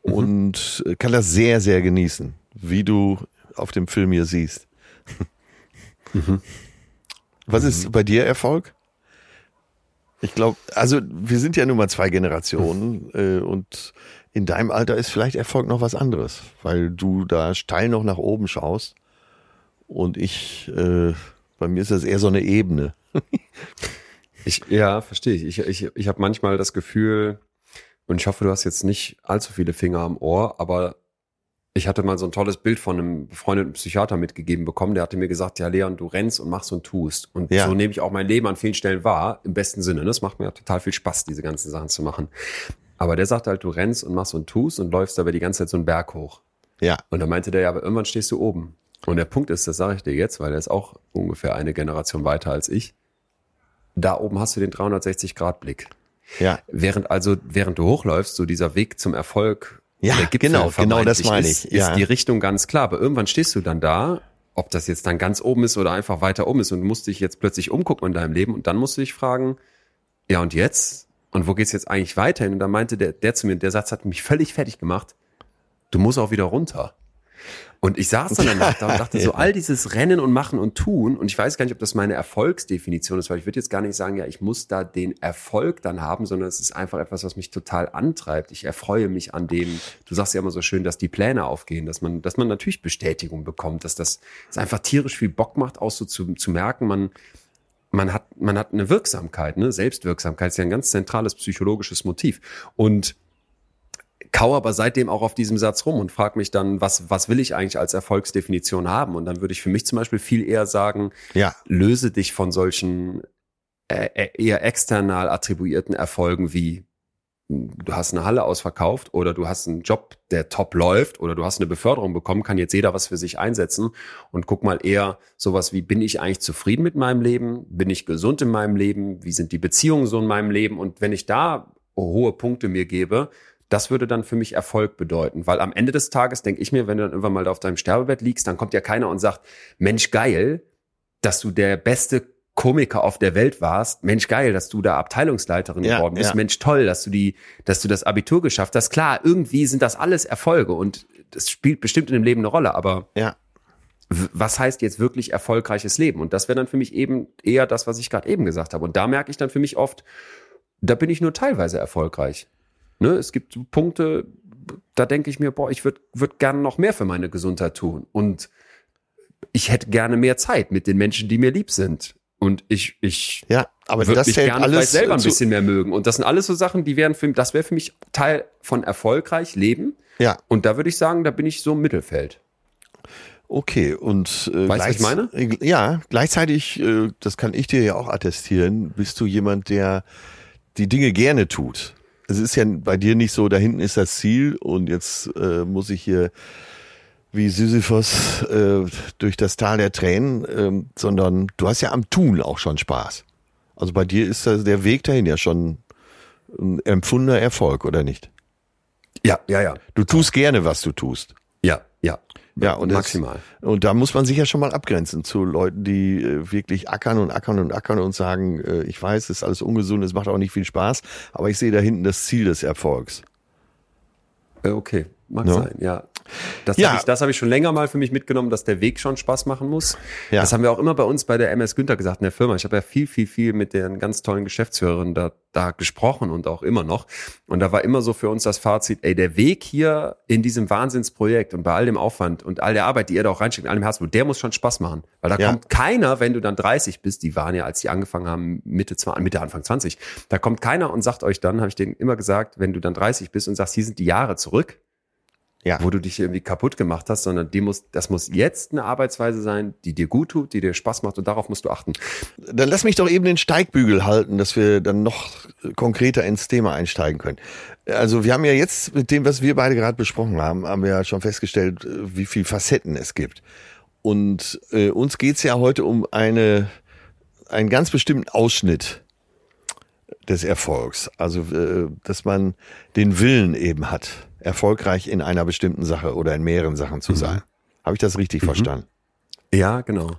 mhm. und kann das sehr, sehr genießen, wie du auf dem Film hier siehst. Mhm. Was ist mhm. bei dir Erfolg? Ich glaube, also wir sind ja nun mal zwei Generationen äh, und in deinem Alter ist vielleicht Erfolg noch was anderes, weil du da steil noch nach oben schaust und ich, äh, bei mir ist das eher so eine Ebene. ich, ja, verstehe ich. Ich, ich, ich habe manchmal das Gefühl, und ich hoffe, du hast jetzt nicht allzu viele Finger am Ohr, aber ich hatte mal so ein tolles Bild von einem befreundeten Psychiater mitgegeben bekommen. Der hatte mir gesagt, ja, Leon, du rennst und machst und tust. Und ja. so nehme ich auch mein Leben an vielen Stellen wahr, im besten Sinne. Das macht mir total viel Spaß, diese ganzen Sachen zu machen. Aber der sagt halt, du rennst und machst und tust und läufst aber die ganze Zeit so einen Berg hoch. Ja. Und dann meinte der, ja, aber irgendwann stehst du oben. Und der Punkt ist, das sage ich dir jetzt, weil er ist auch ungefähr eine Generation weiter als ich. Da oben hast du den 360-Grad-Blick. Ja. Während also, während du hochläufst, so dieser Weg zum Erfolg ja, genau, genau das meine ich. Ist, ja. ist die Richtung ganz klar. Aber irgendwann stehst du dann da, ob das jetzt dann ganz oben ist oder einfach weiter oben ist und musst dich jetzt plötzlich umgucken in deinem Leben und dann musst du dich fragen, ja und jetzt? Und wo geht's jetzt eigentlich weiterhin? Und da meinte der, der zu mir, der Satz hat mich völlig fertig gemacht. Du musst auch wieder runter. Und ich saß dann danach da und dachte so, all dieses Rennen und Machen und Tun, und ich weiß gar nicht, ob das meine Erfolgsdefinition ist, weil ich würde jetzt gar nicht sagen, ja, ich muss da den Erfolg dann haben, sondern es ist einfach etwas, was mich total antreibt. Ich erfreue mich an dem, du sagst ja immer so schön, dass die Pläne aufgehen, dass man, dass man natürlich Bestätigung bekommt, dass das es einfach tierisch viel Bock macht, auch so zu, zu merken, man, man hat, man hat eine Wirksamkeit, ne? Selbstwirksamkeit ist ja ein ganz zentrales psychologisches Motiv. Und kau aber seitdem auch auf diesem Satz rum und frage mich dann, was, was will ich eigentlich als Erfolgsdefinition haben? Und dann würde ich für mich zum Beispiel viel eher sagen, ja. löse dich von solchen äh, äh eher external attribuierten Erfolgen wie du hast eine Halle ausverkauft oder du hast einen Job, der top läuft oder du hast eine Beförderung bekommen, kann jetzt jeder was für sich einsetzen und guck mal eher sowas wie, bin ich eigentlich zufrieden mit meinem Leben? Bin ich gesund in meinem Leben? Wie sind die Beziehungen so in meinem Leben? Und wenn ich da hohe Punkte mir gebe, das würde dann für mich Erfolg bedeuten. Weil am Ende des Tages denke ich mir, wenn du dann irgendwann mal auf deinem Sterbebett liegst, dann kommt ja keiner und sagt, Mensch, geil, dass du der beste Komiker auf der Welt warst. Mensch, geil, dass du da Abteilungsleiterin ja, geworden bist. Ja. Mensch, toll, dass du die, dass du das Abitur geschafft hast. Klar, irgendwie sind das alles Erfolge und das spielt bestimmt in dem Leben eine Rolle, aber ja. was heißt jetzt wirklich erfolgreiches Leben? Und das wäre dann für mich eben eher das, was ich gerade eben gesagt habe. Und da merke ich dann für mich oft, da bin ich nur teilweise erfolgreich. Ne? Es gibt Punkte, da denke ich mir, boah, ich würde würd gerne noch mehr für meine Gesundheit tun. Und ich hätte gerne mehr Zeit mit den Menschen, die mir lieb sind. Und ich, ich ja, aber würde mich gerne alles selber ein bisschen mehr mögen. Und das sind alles so Sachen, die wären für mich, das wäre für mich Teil von erfolgreich leben. Ja. Und da würde ich sagen, da bin ich so im Mittelfeld. Okay, und äh, weißt, was ich meine? Ja, gleichzeitig, äh, das kann ich dir ja auch attestieren, bist du jemand, der die Dinge gerne tut es ist ja bei dir nicht so, da hinten ist das Ziel und jetzt äh, muss ich hier wie Sisyphos äh, durch das Tal der Tränen, äh, sondern du hast ja am Tun auch schon Spaß. Also bei dir ist das, der Weg dahin ja schon ein empfundener Erfolg, oder nicht? Ja, ja, ja. Du tust gerne, was du tust. Ja, ja. Und maximal. Das, und da muss man sich ja schon mal abgrenzen zu Leuten, die äh, wirklich ackern und ackern und ackern und sagen, äh, ich weiß, es ist alles ungesund, es macht auch nicht viel Spaß, aber ich sehe da hinten das Ziel des Erfolgs. Äh, okay. Mag Ja. sein, ja. Das Ja. habe ich, das hab ich schon länger mal für mich mitgenommen, dass der Weg schon Spaß machen muss. Ja. Das haben wir auch immer bei uns bei der MS Günther gesagt in der Firma. Ich habe ja viel, viel, viel mit den ganz tollen Geschäftsführerinnen da, da gesprochen und auch immer noch. Und da war immer so für uns das Fazit, ey, der Weg hier in diesem Wahnsinnsprojekt und bei all dem Aufwand und all der Arbeit, die ihr da auch reinsteckt, all dem Herzblut, der muss schon Spaß machen. Weil da Ja. kommt keiner, wenn du dann 30 bist, die waren ja, als die angefangen haben, Mitte, 20, Mitte Anfang 20, da kommt keiner und sagt euch dann, habe ich denen immer gesagt, wenn du dann 30 bist und sagst, hier sind die Jahre zurück, Ja. wo du dich irgendwie kaputt gemacht hast, sondern die muss, das muss jetzt eine Arbeitsweise sein, die dir gut tut, die dir Spaß macht und darauf musst du achten. Dann lass mich doch eben den Steigbügel halten, dass wir dann noch konkreter ins Thema einsteigen können. Also wir haben ja jetzt mit dem, was wir beide gerade besprochen haben, haben wir ja schon festgestellt, äh, wie viel Facetten es gibt. Und äh, uns geht's ja heute um eine, einen ganz bestimmten Ausschnitt des Erfolgs. Also, äh, dass man den Willen eben hat, erfolgreich in einer bestimmten Sache oder in mehreren Sachen zu sein. Habe ich das richtig verstanden? Ja, genau.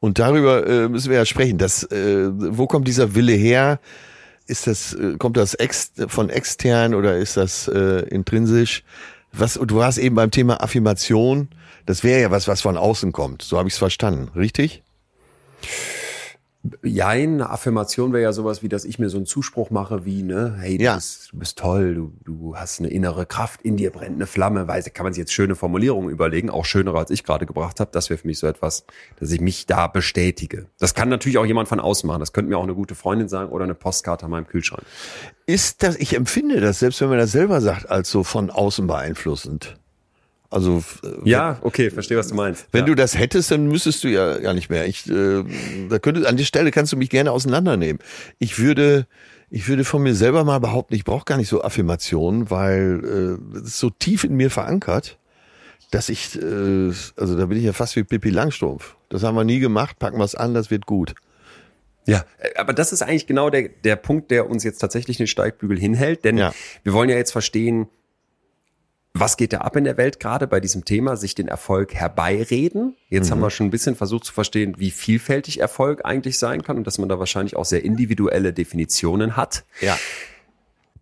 Und darüber äh, müssen wir ja sprechen. Das, äh, wo kommt dieser Wille her? Ist das, äh, kommt das ex von extern oder ist das äh, intrinsisch? Was, du warst eben beim Thema Affirmation. Das wäre ja was, was von außen kommt. So habe ich es verstanden. Richtig? Jein, eine Affirmation wäre ja sowas wie, dass ich mir so einen Zuspruch mache wie, ne, hey, du, Ja. bist, du bist toll, du, du hast eine innere Kraft, in dir brennt eine Flamme, weiß, kann man sich jetzt schöne Formulierungen überlegen, auch schönere als ich gerade gebracht habe. Das wäre für mich so etwas, dass ich mich da bestätige. Das kann natürlich auch jemand von außen machen. Das könnte mir auch eine gute Freundin sagen oder eine Postkarte an meinem Kühlschrank. Ist das, ich empfinde das, selbst wenn man das selber sagt, als so von außen beeinflussend. Also äh, Ja, okay, verstehe, was du meinst. Wenn ja. du das hättest, dann müsstest du ja gar nicht mehr. Ich, äh, da könnte, an der Stelle kannst du mich gerne auseinandernehmen. Ich würde, ich würde von mir selber mal behaupten, ich brauche gar nicht so Affirmationen, weil äh, es ist so tief in mir verankert, dass ich, äh, also da bin ich ja fast wie Pippi Langstrumpf. Das haben wir nie gemacht, packen wir es an, das wird gut. Ja, äh, aber das ist eigentlich genau der, der Punkt, der uns jetzt tatsächlich den Steigbügel hinhält, denn Ja. wir wollen ja jetzt verstehen, was geht da ab in der Welt gerade bei diesem Thema, sich den Erfolg herbeireden. Jetzt haben wir schon ein bisschen versucht zu verstehen, wie vielfältig Erfolg eigentlich sein kann und dass man da wahrscheinlich auch sehr individuelle Definitionen hat. Ja.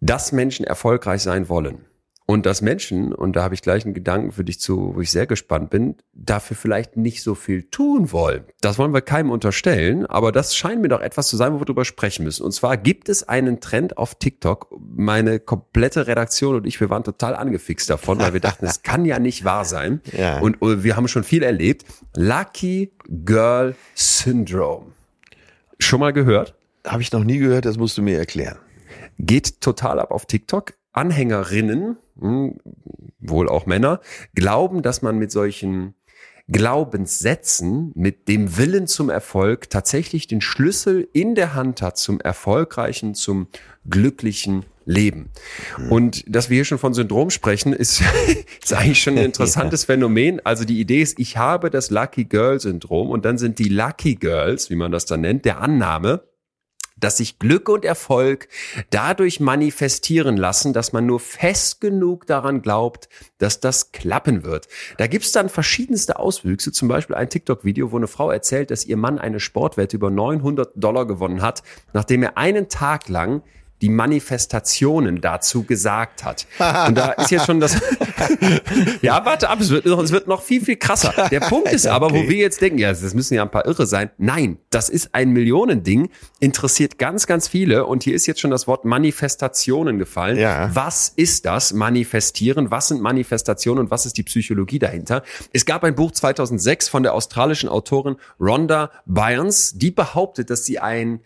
Dass Menschen erfolgreich sein wollen. Und dass Menschen, und da habe ich gleich einen Gedanken für dich zu, wo ich sehr gespannt bin, dafür vielleicht nicht so viel tun wollen. Das wollen wir keinem unterstellen, aber das scheint mir doch etwas zu sein, wo wir drüber sprechen müssen. Und zwar gibt es einen Trend auf TikTok. Meine komplette Redaktion und ich, wir waren total angefixt davon, weil wir dachten, es kann ja nicht wahr sein. Ja. Und wir haben schon viel erlebt. Lucky Girl Syndrome. Schon mal gehört? Habe ich noch nie gehört, das musst du mir erklären. geht total ab auf TikTok. Anhängerinnen, hm, wohl auch Männer, glauben, dass man mit solchen Glaubenssätzen, mit dem Willen zum Erfolg tatsächlich den Schlüssel in der Hand hat zum erfolgreichen, zum glücklichen Leben. Und dass wir hier schon von Syndrom sprechen, ist, ist eigentlich schon ein interessantes Phänomen. Also die Idee ist, ich habe das Lucky Girl Syndrom und dann sind die Lucky Girls, wie man das dann nennt, der Annahme, dass sich Glück und Erfolg dadurch manifestieren lassen, dass man nur fest genug daran glaubt, dass das klappen wird. Da gibt's dann verschiedenste Auswüchse, zum Beispiel ein TikTok-Video, wo eine Frau erzählt, dass ihr Mann eine Sportwette über 900 Dollar gewonnen hat, nachdem er einen Tag lang die Manifestationen dazu gesagt hat. Und da ist jetzt schon das, ja, warte ab, es wird, noch- es wird noch viel, viel krasser. Der Punkt ist aber, wo wir jetzt denken, ja, das müssen ja ein paar Irre sein. Nein, das ist ein Millionending, interessiert ganz, ganz viele. Und hier ist jetzt schon das Wort Manifestationen gefallen. Ja. Was ist das? Manifestieren. Was sind Manifestationen und was ist die Psychologie dahinter? Es gab ein Buch 2006 von der australischen Autorin Rhonda Byrnes, die behauptet, dass sie ein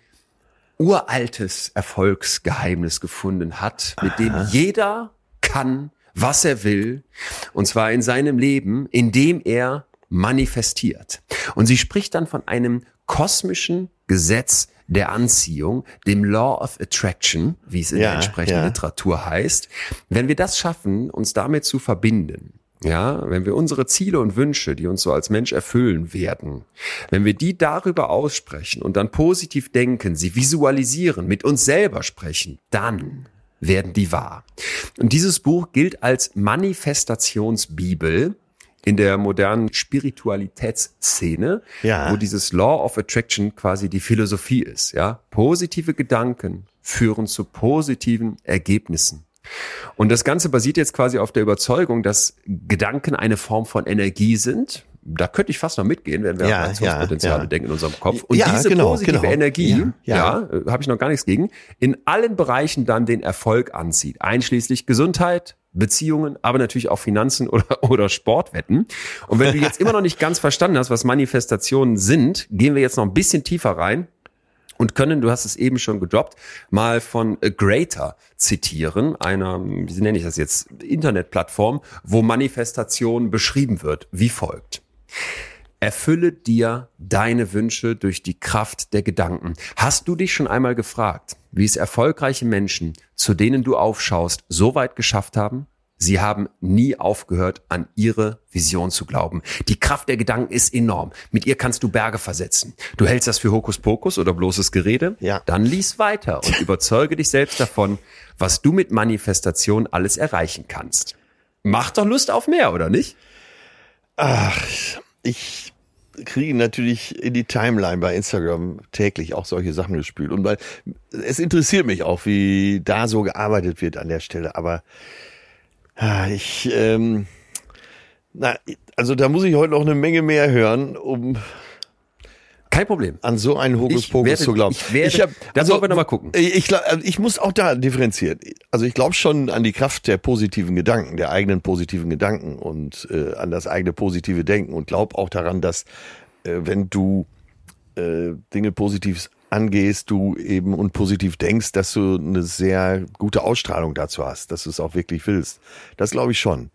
uraltes Erfolgsgeheimnis gefunden hat, mit dem jeder kann, was er will, und zwar in seinem Leben, indem er manifestiert. Und sie spricht dann von einem kosmischen Gesetz der Anziehung, dem Law of Attraction, wie es in Ja, der entsprechenden ja. Literatur heißt. Wenn wir das schaffen, uns damit zu verbinden, ja, wenn wir unsere Ziele und Wünsche, die uns so als Mensch erfüllen werden, wenn wir die darüber aussprechen und dann positiv denken, sie visualisieren, mit uns selber sprechen, dann werden die wahr. Und dieses Buch gilt als Manifestationsbibel in der modernen Spiritualitätsszene, Ja. wo dieses Law of Attraction quasi die Philosophie ist, ja. Positive Gedanken führen zu positiven Ergebnissen. Und das Ganze basiert jetzt quasi auf der Überzeugung, dass Gedanken eine Form von Energie sind. Da könnte ich fast noch mitgehen, wenn wir Ja, an Aktionspotenziale ja, ja. denken in unserem Kopf. Und Ja, diese genau, positive genau. Energie, Ja, ja, ja. äh, habe ich noch gar nichts gegen, in allen Bereichen dann den Erfolg anzieht, einschließlich Gesundheit, Beziehungen, aber natürlich auch Finanzen oder, oder Sportwetten. Und wenn du jetzt immer noch nicht ganz verstanden hast, was Manifestationen sind, gehen wir jetzt noch ein bisschen tiefer rein und können, du hast es eben schon gedroppt, mal von A Greater zitieren, einer, wie nenne ich das jetzt, Internetplattform, wo Manifestation beschrieben wird, wie folgt. Erfülle dir deine Wünsche durch die Kraft der Gedanken. Hast du dich schon einmal gefragt, wie es erfolgreiche Menschen, zu denen du aufschaust, so weit geschafft haben? Sie haben nie aufgehört, an ihre Vision zu glauben. Die Kraft der Gedanken ist enorm. Mit ihr kannst du Berge versetzen. Du hältst das für Hokuspokus oder bloßes Gerede? Ja. Dann lies weiter und überzeuge dich selbst davon, was du mit Manifestation alles erreichen kannst. Macht doch Lust auf mehr, oder nicht? Ach, ich kriege natürlich in die Timeline bei Instagram täglich auch solche Sachen gespült. Und weil es interessiert mich auch, wie da so gearbeitet wird an der Stelle. Aber ich, ähm, na, also da muss ich heute noch eine Menge mehr hören, um Kein Problem. an so einen Hokuspokus zu glauben. ich werde- hab- da wollen wir noch mal gucken. Ich, ich, also ich muss auch da differenzieren. Also ich glaube schon an die Kraft der positiven Gedanken, der eigenen positiven Gedanken und äh, an das eigene positive Denken und glaube auch daran, dass äh, wenn du äh, Dinge positiv angehst, du eben und positiv denkst, dass du eine sehr gute Ausstrahlung dazu hast, dass du es auch wirklich willst. Das glaube ich schon.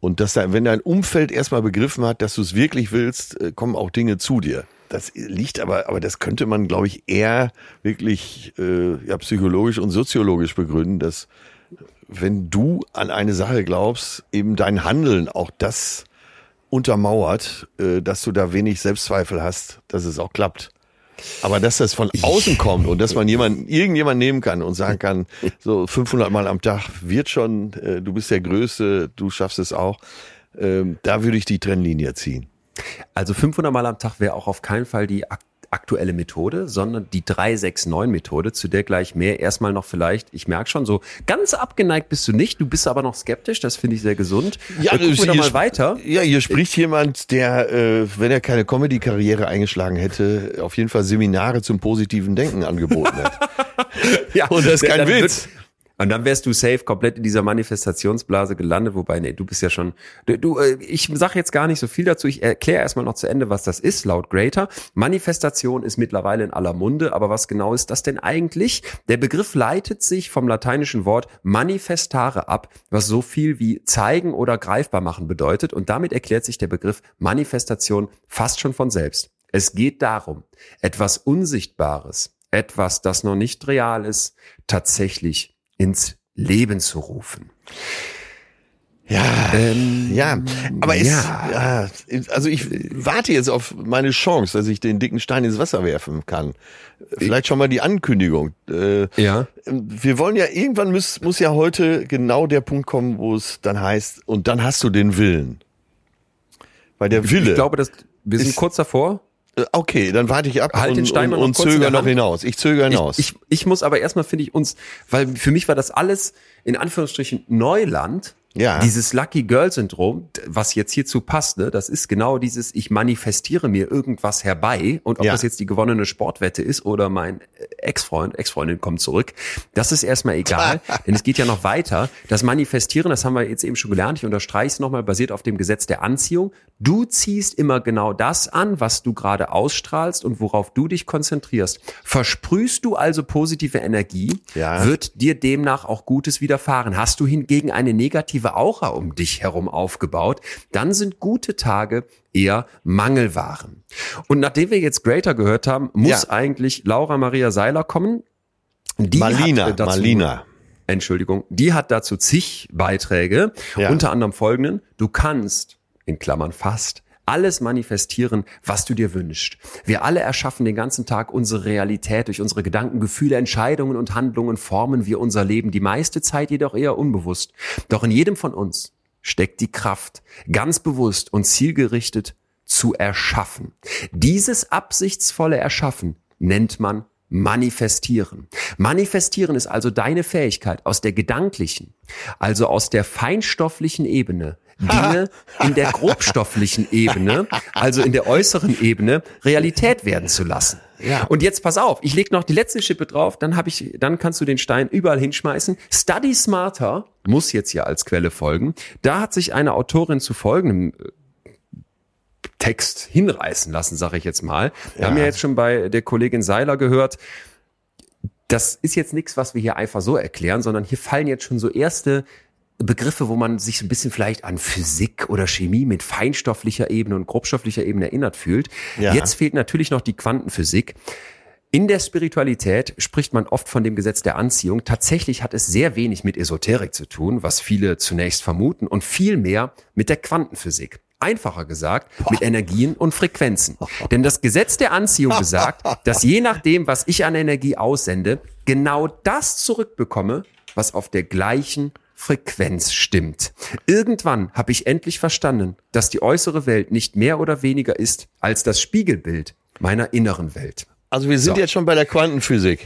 Und dass da, wenn dein Umfeld erstmal begriffen hat, dass du es wirklich willst, äh, kommen auch Dinge zu dir. Das liegt aber, aber das könnte man, glaube ich, eher wirklich äh, ja, psychologisch und soziologisch begründen, dass wenn du an eine Sache glaubst, eben dein Handeln auch das untermauert, äh, dass du da wenig Selbstzweifel hast, dass es auch klappt. Aber dass das von außen kommt und dass man jemanden, irgendjemand nehmen kann und sagen kann, so 500 Mal am Tag wird schon, äh, du bist der Größte, du schaffst es auch, ähm, da würde ich die Trennlinie ziehen. Also 500 Mal am Tag wäre auch auf keinen Fall die ak aktuelle Methode, sondern die 369-Methode, zu der gleich mehr. Erstmal noch vielleicht, ich merke schon, so ganz abgeneigt bist du nicht, du bist aber noch skeptisch, das finde ich sehr gesund. Ja, äh, gucken wir mal weiter. Ja, hier spricht jemand, der, äh, wenn er keine Comedy-Karriere eingeschlagen hätte, auf jeden Fall Seminare zum positiven Denken angeboten hat. Ja, Und das ist kein Witz. Und dann wärst du safe komplett in dieser Manifestationsblase gelandet, wobei, nee, du bist ja schon, du, du äh, ich sag jetzt gar nicht so viel dazu, ich erkläre erstmal noch zu Ende, was das ist, laut Greater. Manifestation ist mittlerweile in aller Munde, aber was genau ist das denn eigentlich? Der Begriff leitet sich vom lateinischen Wort manifestare ab, was so viel wie zeigen oder greifbar machen bedeutet und damit erklärt sich der Begriff Manifestation fast schon von selbst. Es geht darum, etwas Unsichtbares, etwas, das noch nicht real ist, tatsächlich ins Leben zu rufen. Ja, Ähm, ja, aber ist, ja. also ich warte jetzt auf meine Chance, dass ich den dicken Stein ins Wasser werfen kann. Vielleicht schon mal die Ankündigung. Äh, Ja. Wir wollen ja, irgendwann muss, muss ja heute genau der Punkt kommen, wo es dann heißt, und dann hast du den Willen. Weil der Wille. Ich glaube, dass wir sind Ist- kurz davor. Äh, okay, dann warte ich ab Halt und, den Stein und, und zögere noch hinaus. Ich zögere hinaus. Ich, ich, ich muss aber erstmal, finde ich, uns, weil für mich war das alles in Anführungsstrichen Neuland. Ja. Dieses Lucky Girl Syndrom, was jetzt hierzu passt, ne, das ist genau dieses, ich manifestiere mir irgendwas herbei und ob Ja. das jetzt die gewonnene Sportwette ist oder mein äh, Ex-Freund, Ex-Freundin kommt zurück, das ist erstmal egal, denn es geht ja noch weiter. Das Manifestieren, das haben wir jetzt eben schon gelernt, ich unterstreiche es nochmal, basiert auf dem Gesetz der Anziehung. Du ziehst immer genau das an, was du gerade ausstrahlst und worauf du dich konzentrierst. Versprühst du also positive Energie, Ja. wird dir demnach auch Gutes widerfahren. Hast du hingegen eine negative Aura um dich herum aufgebaut, dann sind gute Tage eher Mangelwaren. Und nachdem wir jetzt Greater gehört haben, muss Ja. eigentlich Laura Maria Seiler kommen. Die äh, dazu, Malina. Entschuldigung, die hat dazu zig Beiträge, Ja. unter anderem folgenden. Du kannst, in Klammern fast, alles manifestieren, was du dir wünschst. Wir alle erschaffen den ganzen Tag unsere Realität durch unsere Gedanken, Gefühle, Entscheidungen und Handlungen formen wir unser Leben, die meiste Zeit jedoch eher unbewusst. Doch in jedem von uns steckt die Kraft, ganz bewusst und zielgerichtet zu erschaffen. Dieses absichtsvolle Erschaffen nennt man manifestieren. Manifestieren ist also deine Fähigkeit aus der gedanklichen, also aus der feinstofflichen Ebene, Dinge in der grobstofflichen Ebene, also in der äußeren Ebene, Realität werden zu lassen. Ja. Und jetzt pass auf, ich leg noch die letzte Schippe drauf, dann habe ich, dann kannst du den Stein überall hinschmeißen. Study Smarter muss jetzt ja als Quelle folgen. Da hat sich eine Autorin zu folgendem äh, Text hinreißen lassen, sage ich jetzt mal. Wir Ja. haben ja jetzt schon bei der Kollegin Seiler gehört, das ist jetzt nichts, was wir hier einfach so erklären, sondern hier fallen jetzt schon so erste Begriffe, wo man sich ein bisschen vielleicht an Physik oder Chemie mit feinstofflicher Ebene und grobstofflicher Ebene erinnert fühlt. Ja. Jetzt fehlt natürlich noch die Quantenphysik. In der Spiritualität spricht man oft von dem Gesetz der Anziehung. Tatsächlich hat es sehr wenig mit Esoterik zu tun, was viele zunächst vermuten, und viel mehr mit der Quantenphysik. Einfacher gesagt, mit Energien und Frequenzen. Denn das Gesetz der Anziehung besagt, dass je nachdem, was ich an Energie aussende, genau das zurückbekomme, was auf der gleichen Frequenz stimmt. Irgendwann habe ich endlich verstanden, dass die äußere Welt nicht mehr oder weniger ist als das Spiegelbild meiner inneren Welt. Also wir sind So. jetzt schon bei der Quantenphysik.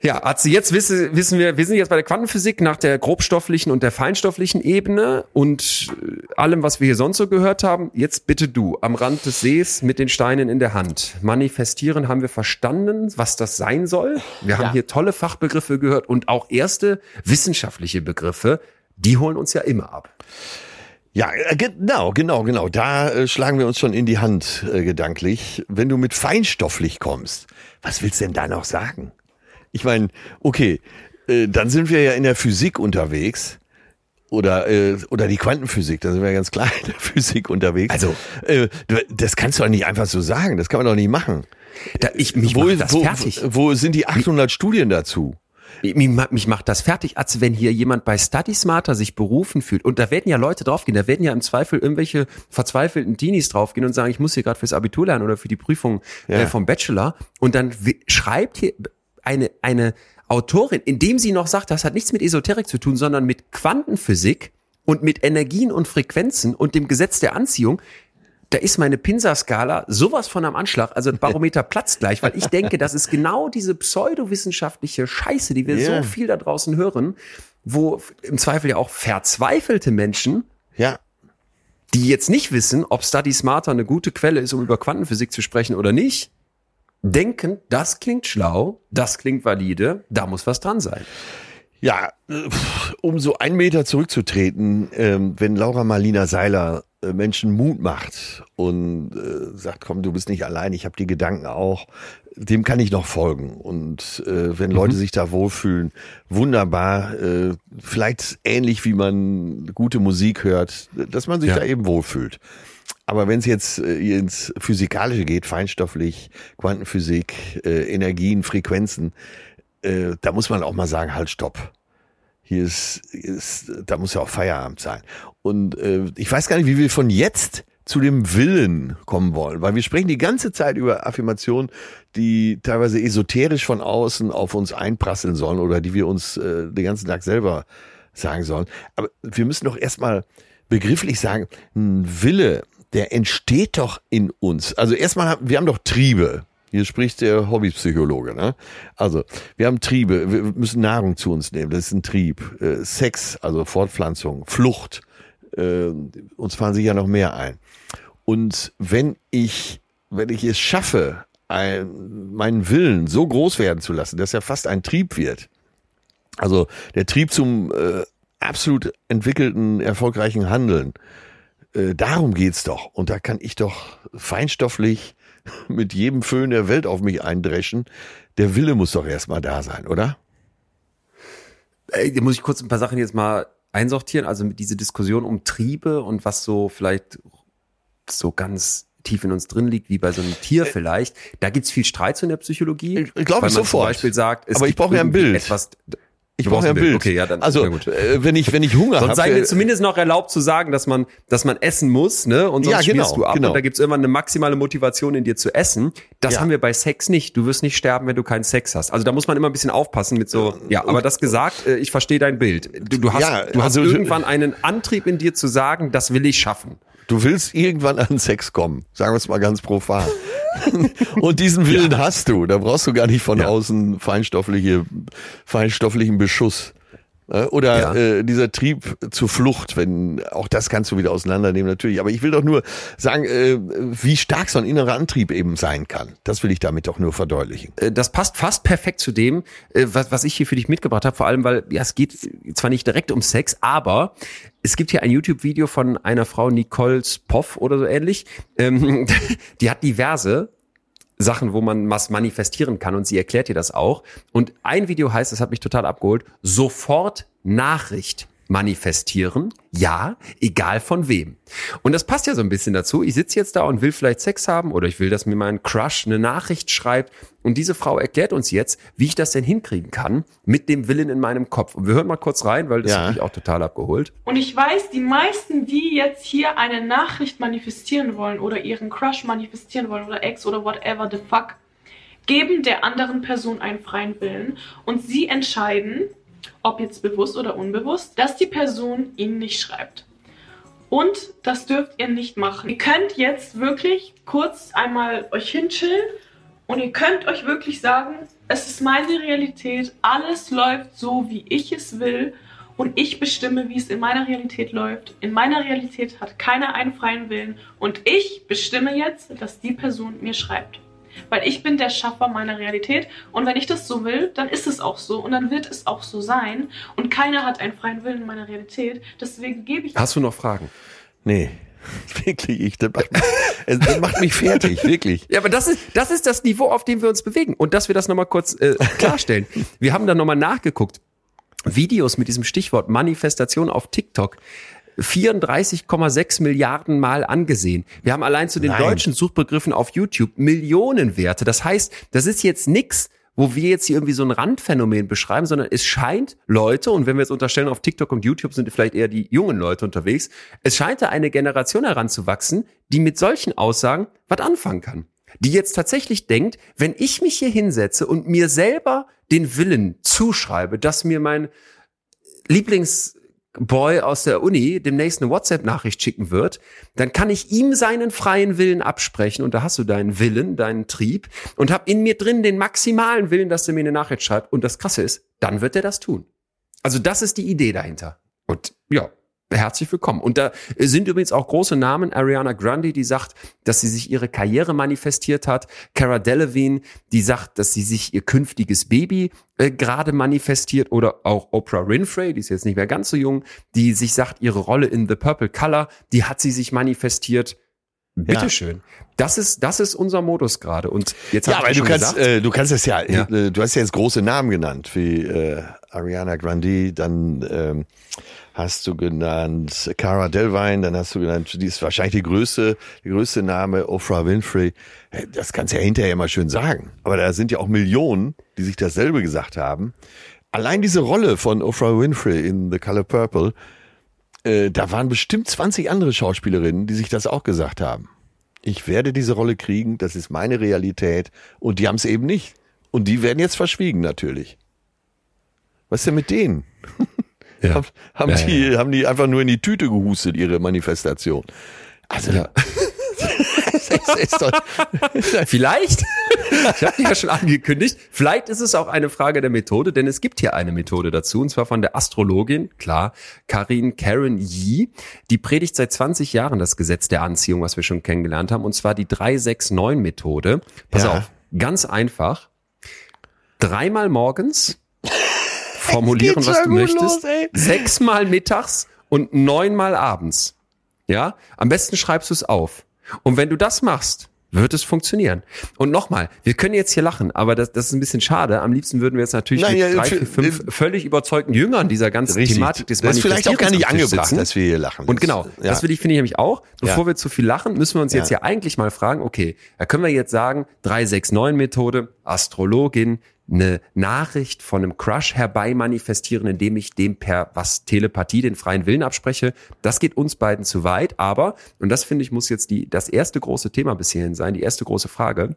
Ja, Atze, jetzt wissen, wissen wir, wir sind jetzt bei der Quantenphysik nach der grobstofflichen und der feinstofflichen Ebene und äh, allem, was wir hier sonst so gehört haben. Jetzt bitte du, am Rand des Sees mit den Steinen in der Hand. Manifestieren haben wir verstanden, was das sein soll. Wir haben hier tolle Fachbegriffe gehört und auch erste wissenschaftliche Begriffe. Die holen uns ja immer ab. Ja, äh, genau, genau, genau. Da äh, schlagen wir uns schon in die Hand äh, gedanklich. Wenn du mit feinstofflich kommst, was willst du denn da noch sagen? Ich meine, okay, äh, dann sind wir ja in der Physik unterwegs. Oder, äh, oder die Quantenphysik, da sind wir ganz klar in der Physik unterwegs. Also- äh, das kannst du doch nicht einfach so sagen, das kann man doch nicht machen. Da, ich, mich wo, das wo, fertig. wo sind die 800 Studien dazu? Mich, mich macht das fertig, als wenn hier jemand bei Study Smarter sich berufen fühlt. Und da werden ja Leute draufgehen, da werden ja im Zweifel irgendwelche verzweifelten Teenies draufgehen und sagen, ich muss hier gerade fürs Abitur lernen oder für die Prüfung Ja. äh, vom Bachelor. Und dann schreibt hier eine, eine Autorin, indem sie noch sagt, das hat nichts mit Esoterik zu tun, sondern mit Quantenphysik und mit Energien und Frequenzen und dem Gesetz der Anziehung. Da ist meine Pinsa-Skala sowas von am Anschlag. Also Barometer platzt gleich, weil ich denke, das ist genau diese pseudowissenschaftliche Scheiße, die wir Ja. so viel da draußen hören, wo im Zweifel ja auch verzweifelte Menschen, Ja, die jetzt nicht wissen, ob Study Smarter eine gute Quelle ist, um über Quantenphysik zu sprechen oder nicht, denken, das klingt schlau, das klingt valide, da muss was dran sein. Ja, äh, um so einen Meter zurückzutreten, ähm, wenn Laura Marlina Seiler Menschen Mut macht und äh, sagt, komm, du bist nicht allein, ich habe die Gedanken auch, dem kann ich noch folgen. Und äh, wenn Leute sich da wohlfühlen, wunderbar, äh, vielleicht ähnlich wie man gute Musik hört, dass man sich Ja. da eben wohlfühlt. Aber wenn es jetzt äh, ins Physikalische geht, feinstofflich, Quantenphysik, äh, Energien, Frequenzen, äh, da muss man auch mal sagen, halt, stopp. Hier ist, ist da muss ja auch Feierabend sein. Und äh, ich weiß gar nicht, wie wir von jetzt zu dem Willen kommen wollen, weil wir sprechen die ganze Zeit über Affirmationen, die teilweise esoterisch von außen auf uns einprasseln sollen oder die wir uns äh, den ganzen Tag selber sagen sollen. Aber wir müssen doch erstmal begrifflich sagen, ein Wille, der entsteht doch in uns. Also erstmal, wir haben doch Triebe. Hier spricht der Hobbypsychologe. Ne? Also, wir haben Triebe, wir müssen Nahrung zu uns nehmen, das ist ein Trieb. Äh, Sex, also Fortpflanzung, Flucht, äh, uns fahren sicher noch mehr ein. Und wenn ich, wenn ich es schaffe, ein, meinen Willen so groß werden zu lassen, dass er fast ein Trieb wird, also der Trieb zum äh, absolut entwickelten, erfolgreichen Handeln, äh, darum geht's doch. Und da kann ich doch feinstofflich mit jedem Föhn der Welt auf mich eindreschen. Der Wille muss doch erstmal da sein, oder? Ey, da muss ich kurz ein paar Sachen jetzt mal einsortieren. Also mit diese Diskussion um Triebe und was so vielleicht so ganz tief in uns drin liegt, wie bei so einem Tier vielleicht. Da gibt's viel Streit zu in der Psychologie. Ich- ich glaub weil ich man sofort. Zum Beispiel sagt, es Aber ich gibt brauche ja ein Bild. Etwas, Ich brauche ja ein Bild. Bild. Okay, ja, dann- Also, äh, wenn ich wenn ich Hunger Sonst sei habe, mir zumindest noch erlaubt zu sagen, dass man, dass man essen muss, ne? Und sonst Ja, genau, du ab. genau. Und da gibt's irgendwann eine maximale Motivation in dir zu essen. Das Ja. haben wir bei Sex nicht. Du wirst nicht sterben, wenn du keinen Sex hast. Also da muss man immer ein bisschen aufpassen mit so. Ja, aber das gesagt, äh, ich verstehe dein Bild. Du, du hast, Ja, du hast also- irgendwann einen Antrieb in dir zu sagen, das will ich schaffen. Du willst irgendwann an Sex kommen. Sagen wir es mal ganz profan. und diesen Willen hast du. Da brauchst du gar nicht von Ja. außen feinstoffliche, feinstofflichen Beschuss. Äh, Oder Ja. äh, dieser Trieb zur Flucht, wenn auch das kannst du wieder auseinandernehmen natürlich. Aber ich will doch nur sagen, äh, wie stark so ein innerer Antrieb eben sein kann. Das will ich damit doch nur verdeutlichen. Äh, das passt fast perfekt zu dem, äh, was, was ich hier für dich mitgebracht habe. Vor allem, weil ja, es geht zwar nicht direkt um Sex, aber es gibt hier ein YouTube-Video von einer Frau, Nicole Spoff oder so ähnlich. Ähm, die hat diverse Sachen, wo man was manifestieren kann und sie erklärt dir das auch. Und ein Video heißt, das hat mich total abgeholt, sofort Nachricht manifestieren. Ja, egal von wem. Und das passt ja so ein bisschen dazu. Ich sitze jetzt da und will vielleicht Sex haben oder ich will, dass mir mein Crush eine Nachricht schreibt. Und diese Frau erklärt uns jetzt, wie ich das denn hinkriegen kann mit dem Willen in meinem Kopf. Und wir hören mal kurz rein, weil das Ja. hat mich auch total abgeholt. Und ich weiß, die meisten, die jetzt hier eine Nachricht manifestieren wollen oder ihren Crush manifestieren wollen oder Ex oder whatever the fuck, geben der anderen Person einen freien Willen und sie entscheiden, ob jetzt bewusst oder unbewusst, dass die Person ihnen nicht schreibt. Und das dürft ihr nicht machen. Ihr könnt jetzt wirklich kurz einmal euch hinchillen und ihr könnt euch wirklich sagen, es ist meine Realität, alles läuft so, wie ich es will und ich bestimme, wie es in meiner Realität läuft. In meiner Realität hat keiner einen freien Willen und ich bestimme jetzt, dass die Person mir schreibt. Weil ich bin der Schaffer meiner Realität und wenn ich das so will, dann ist es auch so und dann wird es auch so sein und keiner hat einen freien Willen in meiner Realität. Deswegen gebe ich Hast du noch Fragen? Nee, wirklich, ich, das, macht, es- das macht mich fertig, wirklich. Ja, aber das ist, das ist das Niveau, auf dem wir uns bewegen. Und dass wir das nochmal kurz äh, klarstellen. wir haben da nochmal nachgeguckt. Videos mit diesem Stichwort Manifestation auf TikTok. 34,6 Milliarden Mal angesehen. Wir haben allein zu den Nein. deutschen Suchbegriffen auf YouTube Millionenwerte. Das heißt, das ist jetzt nix, wo wir jetzt hier irgendwie so ein Randphänomen beschreiben, sondern es scheint Leute, und wenn wir jetzt unterstellen, auf TikTok und YouTube sind vielleicht eher die jungen Leute unterwegs, es scheint da eine Generation heranzuwachsen, die mit solchen Aussagen was anfangen kann. Die jetzt tatsächlich denkt, wenn ich mich hier hinsetze und mir selber den Willen zuschreibe, dass mir mein Lieblingsboy aus der Uni demnächst eine WhatsApp-Nachricht schicken wird, dann kann ich ihm seinen freien Willen absprechen und da hast du deinen Willen, deinen Trieb und hab in mir drin den maximalen Willen, dass er mir eine Nachricht schreibt und das Krasse ist, dann wird er das tun. Also das ist die Idee dahinter. Und ja, herzlich willkommen. Und da sind übrigens auch große Namen. Ariana Grande, die sagt, dass sie sich ihre Karriere manifestiert hat. Cara Delevingne, die sagt, dass sie sich ihr künftiges Baby äh, gerade manifestiert. Oder auch Oprah Winfrey, die ist jetzt nicht mehr ganz so jung, die sich sagt, ihre Rolle in The Purple Color, die hat sie sich manifestiert. Bitteschön. Das ist, das ist unser Modus gerade. Und jetzt Ja, aber ich du kannst, gesagt, äh, du kannst es ja, Ja. äh, du hast ja jetzt große Namen genannt, wie äh, Ariana Grande, dann ähm, hast du genannt Cara Delevingne, dann hast du genannt, die ist wahrscheinlich die größte, der größte Name, Oprah Winfrey. Das kannst du ja hinterher mal schön sagen. Aber da sind ja auch Millionen, die sich dasselbe gesagt haben. Allein diese Rolle von Oprah Winfrey in The Color Purple, äh, da waren bestimmt 20 andere Schauspielerinnen, die sich das auch gesagt haben. Ich werde diese Rolle kriegen, das ist meine Realität. Und die haben es eben nicht. Und die werden jetzt verschwiegen natürlich. Was ist denn mit denen? Ja. Haben, haben, Ja, die, haben die einfach nur in die Tüte gehustet, ihre Manifestation? Also, Ja. ist, Vielleicht, ich habe ja schon angekündigt, vielleicht ist es auch eine Frage der Methode, denn es gibt hier eine Methode dazu, und zwar von der Astrologin, klar, Karin Karen Yee, die predigt seit 20 Jahren das Gesetz der Anziehung, was wir schon kennengelernt haben, und zwar die 369-Methode. Pass Ja. auf, ganz einfach. Dreimal morgens formulieren, was du möchtest, los, sechsmal mittags und neunmal abends. Ja, am besten schreibst du es auf. Und wenn du das machst, wird es funktionieren. Und nochmal, wir können jetzt hier lachen, aber das, das ist ein bisschen schade. Am liebsten würden wir jetzt natürlich Nein, mit ja, drei, vier, fünf völlig überzeugten Jüngern dieser ganzen Thematik des das ist vielleicht auch gar nicht angebracht, sitzen. dass wir hier lachen. Und genau, ja. das will ich, finde ich nämlich auch. Bevor Ja. wir zu viel lachen, müssen wir uns jetzt Ja. ja eigentlich mal fragen, okay, da können wir jetzt sagen, 369-Methode, Astrologin, eine Nachricht von einem Crush herbei manifestieren, indem ich dem per was Telepathie den freien Willen abspreche. Das geht uns beiden zu weit, aber, und das finde ich muss jetzt die, das erste große Thema bis hierhin sein, die erste große Frage,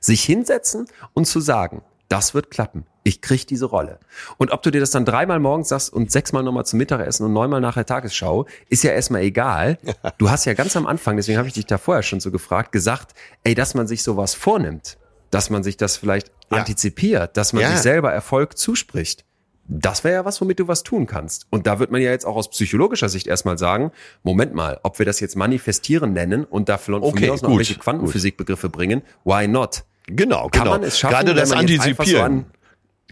sich hinsetzen und zu sagen, das wird klappen. Ich krieg diese Rolle. Und ob du dir das dann dreimal morgens sagst und sechsmal nochmal zum Mittagessen und neunmal nach der Tagesschau, ist ja erstmal egal. Du hast ja ganz am Anfang, deswegen habe ich dich da vorher schon so gefragt, gesagt, ey, dass man sich sowas vornimmt, dass man sich das vielleicht Ja. antizipiert, dass man Ja. sich selber Erfolg zuspricht. Das wäre ja was, womit du was tun kannst. Und da wird man ja jetzt auch aus psychologischer Sicht erstmal sagen, Moment mal, ob wir das jetzt manifestieren nennen und da von, Okay, mir aus noch gut, welche Quantenphysikbegriffe bringen, why not? Genau, Kann genau. man es schaffen, Gerade das Antizipieren. an-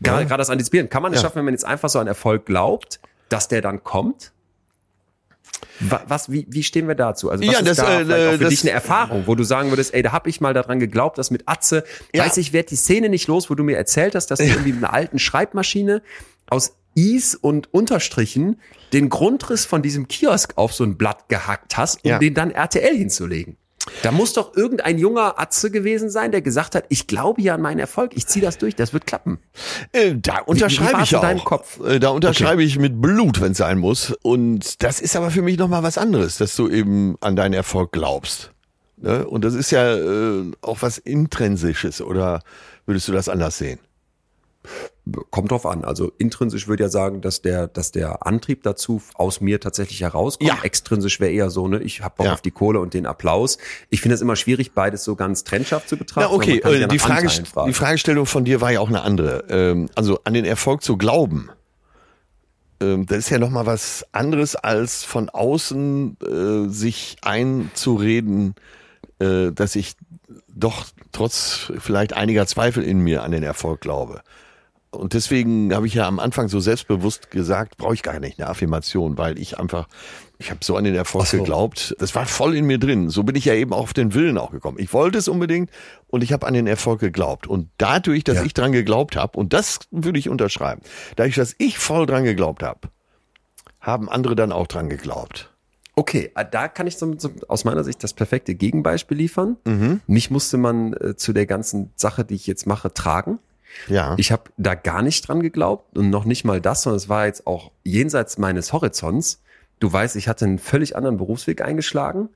Gerade, Ja. gerade das Antizipieren. Kann man es Ja. schaffen, wenn man jetzt einfach so an Erfolg glaubt, dass der dann kommt? Wa- Was, wie, wie stehen wir dazu? Also was Ja, ist das, da äh, für das- dich eine Erfahrung, wo du sagen würdest, ey, da hab ich mal daran geglaubt, dass mit Atze, Ja. weiß ich, werd die Szene nicht los, wo du mir erzählt hast, dass du irgendwie mit einer alten Schreibmaschine aus Is und Unterstrichen den Grundriss von diesem Kiosk auf so ein Blatt gehackt hast, um Ja. den dann RTL hinzulegen. Da muss doch irgendein junger Atze gewesen sein, der gesagt hat, ich glaube hier an meinen Erfolg, ich ziehe das durch, das wird klappen. Äh, da unterschreibe ich auch. Äh, Da unterschreibe ich mit Blut, wenn es sein muss. Und das ist aber für mich nochmal was anderes, dass du eben an deinen Erfolg glaubst. Ne? Und das ist ja äh, auch was Intrinsisches. Oder würdest du das anders sehen? Kommt drauf an. Also intrinsisch würde ja sagen, dass der, dass der Antrieb dazu aus mir tatsächlich herauskommt. Ja. Extrinsisch wäre eher so, ne, ich habe Bock Ja. auf die Kohle und den Applaus. Ich finde es immer schwierig, beides so ganz trennscharf zu betrachten. Na okay, äh, ja die, Frage, die Fragestellung von dir war ja auch eine andere. Ähm, also an den Erfolg zu glauben, ähm, das ist ja nochmal was anderes als von außen äh, sich einzureden, äh, dass ich doch trotz vielleicht einiger Zweifel in mir an den Erfolg glaube. Und deswegen habe ich ja am Anfang so selbstbewusst gesagt, brauche ich gar nicht eine Affirmation, weil ich einfach, ich habe so an den Erfolg so. geglaubt. Das war voll in mir drin. So bin ich ja eben auch auf den Willen auch gekommen. Ich wollte es unbedingt und ich habe an den Erfolg geglaubt. Und dadurch, dass Ja. ich dran geglaubt habe, und das würde ich unterschreiben, dadurch, dass ich voll dran geglaubt habe, haben andere dann auch dran geglaubt. Okay, äh, da kann ich so, so aus meiner Sicht das perfekte Gegenbeispiel liefern. Mhm. Mich musste man äh, zu der ganzen Sache, die ich jetzt mache, tragen. Ja. Ich habe da gar nicht dran geglaubt und noch nicht mal das, sondern es war jetzt auch jenseits meines Horizonts. Du weißt, ich hatte einen völlig anderen Berufsweg eingeschlagen.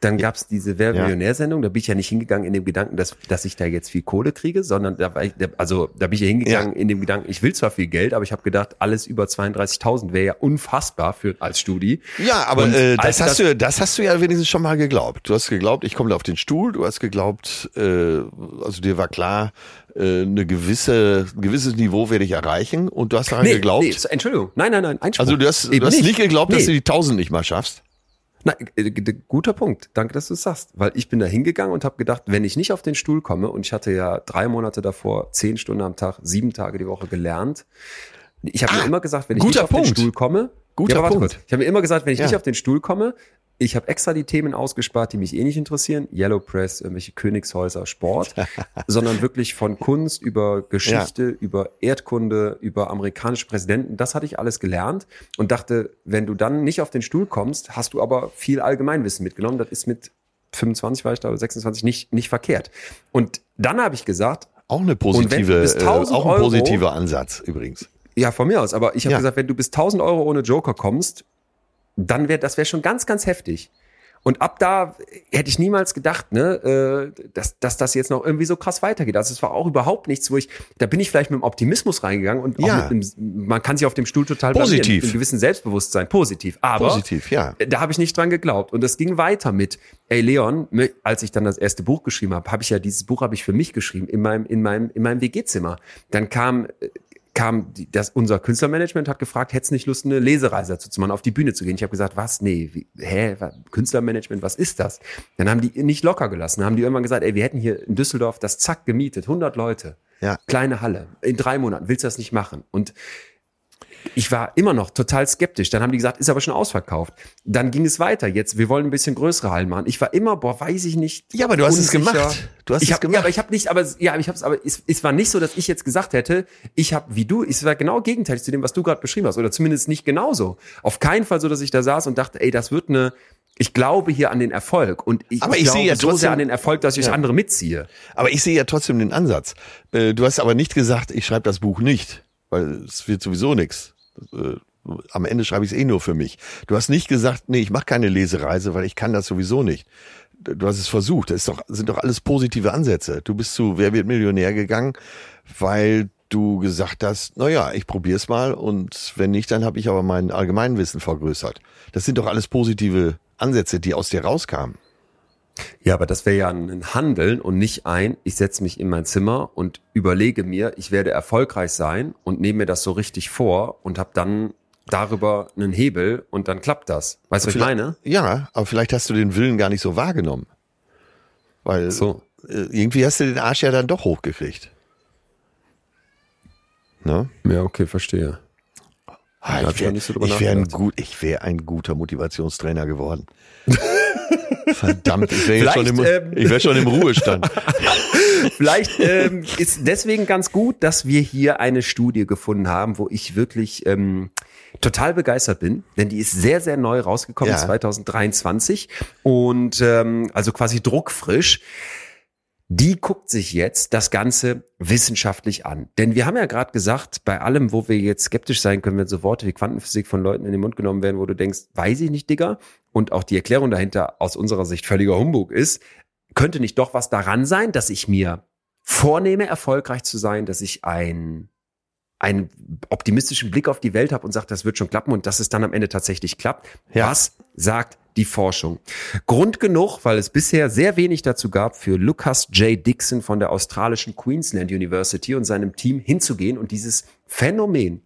Dann gab's diese Wer. Millionär-Sendung, da bin ich ja nicht hingegangen in dem Gedanken, dass, dass ich da jetzt viel Kohle kriege, sondern da war ich, also da bin ich ja hingegangen Ja. in dem Gedanken, ich will zwar viel Geld, aber ich habe gedacht, alles über 32.000 wäre ja unfassbar für als Studi. Ja, aber Und äh, das hast das- du, das hast du ja wenigstens schon mal geglaubt. Du hast geglaubt, ich komme da auf den Stuhl. Du hast geglaubt, äh, also dir war klar, äh, eine gewisse, ein gewisses Niveau werde ich erreichen. Und du hast daran geglaubt. nee, Entschuldigung, nein, nein, nein, Einspruch. also du hast, Eben du hast nicht geglaubt, dass Nee. du die 1000 nicht mal schaffst. Na, äh, guter Punkt. Danke, dass du es sagst. Weil ich bin da hingegangen und habe gedacht, wenn ich nicht auf den Stuhl komme, und ich hatte ja drei Monate davor zehn Stunden am Tag, sieben Tage die Woche gelernt. Ich habe Ah, mir immer gesagt, wenn ich nicht auf den Punkt. Stuhl komme, Guter ja, Punkt. kurz. Ich habe mir immer gesagt, wenn ich Ja. nicht auf den Stuhl komme, ich habe extra die Themen ausgespart, die mich eh nicht interessieren. Yellow Press, irgendwelche Königshäuser, Sport, sondern wirklich von Kunst über Geschichte, über Erdkunde, über amerikanische Präsidenten. Das hatte ich alles gelernt und dachte, wenn du dann nicht auf den Stuhl kommst, hast du aber viel Allgemeinwissen mitgenommen. Das ist mit 25 war ich da oder 26 nicht, nicht verkehrt. Und dann habe ich gesagt, Auch eine positive, äh, 1000 auch ein Euro- positiver Ansatz übrigens. ja, von mir aus. Aber ich habe Ja. gesagt, wenn du bis 1000 Euro ohne Joker kommst, dann wäre das wäre schon ganz, ganz heftig. Und ab da hätte ich niemals gedacht, ne, äh, dass, dass das jetzt noch irgendwie so krass weitergeht. Also es war auch überhaupt nichts, wo ich, da bin ich vielleicht mit dem Optimismus reingegangen und auch Ja. mit einem, man kann sich auf dem Stuhl total Positiv. mit gewissen Selbstbewusstsein, positiv. Aber Positiv, ja. da habe ich nicht dran geglaubt. Und das ging weiter mit, ey Leon, mö- als ich dann das erste Buch geschrieben habe, habe ich ja dieses Buch habe ich für mich geschrieben in meinem in meinem in meinem WG-Zimmer. Dann kam äh, kam das unser Künstlermanagement hat gefragt, hättest du nicht Lust eine Lesereise dazu zu machen, auf die Bühne zu gehen. Ich habe gesagt, was? Nee, wie, hä, Künstlermanagement, was ist das? Dann haben die nicht locker gelassen, haben die irgendwann gesagt, ey, wir hätten hier in Düsseldorf das Zack gemietet, 100 Leute. Ja. Kleine Halle, in drei Monaten, willst du das nicht machen? Und ich war immer noch total skeptisch. Dann haben die gesagt, ist aber schon ausverkauft. Dann ging es weiter. Jetzt, wir wollen ein bisschen größere Hallen machen. Ich war immer, boah, weiß ich nicht. Ja, aber du hast es unsicher. gemacht. Du hast ich es hab, gemacht. Ja, aber ich habe nicht, aber ja, ich habe es, aber es, es war nicht so, dass ich jetzt gesagt hätte, ich habe wie du, es war genau gegenteilig zu dem, was du gerade beschrieben hast, oder zumindest nicht genauso. Auf keinen Fall so, dass ich da saß und dachte, ey, das wird eine. Ich glaube hier an den Erfolg und ich, Aber ich glaube sehe ja so sehr trotzdem- an den Erfolg, dass ich Ja. andere mitziehe. Aber ich sehe ja trotzdem den Ansatz. Äh, Du hast aber nicht gesagt, ich schreibe das Buch nicht, weil es wird sowieso nichts. Äh, Am Ende schreibe ich es eh nur für mich. Du hast nicht gesagt, nee, ich mache keine Lesereise, weil ich kann das sowieso nicht. du hast es versucht. Das doch, sind doch alles positive Ansätze. Du bist zu Wer wird Millionär gegangen, weil du gesagt hast, na ja, ich probier's mal und wenn nicht, dann habe ich aber mein Allgemeinwissen vergrößert. Das sind doch alles positive Ansätze, die aus dir rauskamen. Ja, aber das wäre ja ein Handeln und nicht ein, ich setze mich in mein Zimmer und überlege mir, ich werde erfolgreich sein und nehme mir das so richtig vor und habe dann darüber einen Hebel und dann klappt das. Weißt du, was ich meine? Ja, aber vielleicht hast du den Willen gar nicht so wahrgenommen. Weil So. äh, irgendwie hast du den Arsch ja dann doch hochgekriegt. Ne? Ja, okay, verstehe. Ah, ich wäre so wär ein, gut, ich wär ein guter Motivationstrainer geworden. Verdammt, ich wäre schon, im, ähm, ich wär schon im Ruhestand. Vielleicht ähm, ist deswegen ganz gut, dass wir hier eine Studie gefunden haben, wo ich wirklich ähm, total begeistert bin, denn die ist sehr, sehr neu rausgekommen, Ja. 2023 und ähm, also quasi druckfrisch. Die guckt sich jetzt das Ganze wissenschaftlich an. Denn wir haben ja gerade gesagt, bei allem, wo wir jetzt skeptisch sein können, wenn so Worte wie Quantenphysik von Leuten in den Mund genommen werden, wo du denkst, weiß ich nicht, Digga, und auch die Erklärung dahinter aus unserer Sicht völliger Humbug ist, könnte nicht doch was daran sein, dass ich mir vornehme, erfolgreich zu sein, dass ich ein einen optimistischen Blick auf die Welt habe und sage, das wird schon klappen und dass es dann am Ende tatsächlich klappt. Ja. Was sagt die Forschung? Grund genug, weil es bisher sehr wenig dazu gab, für Lucas J. Dixon von der australischen Queensland University und seinem Team hinzugehen und dieses Phänomen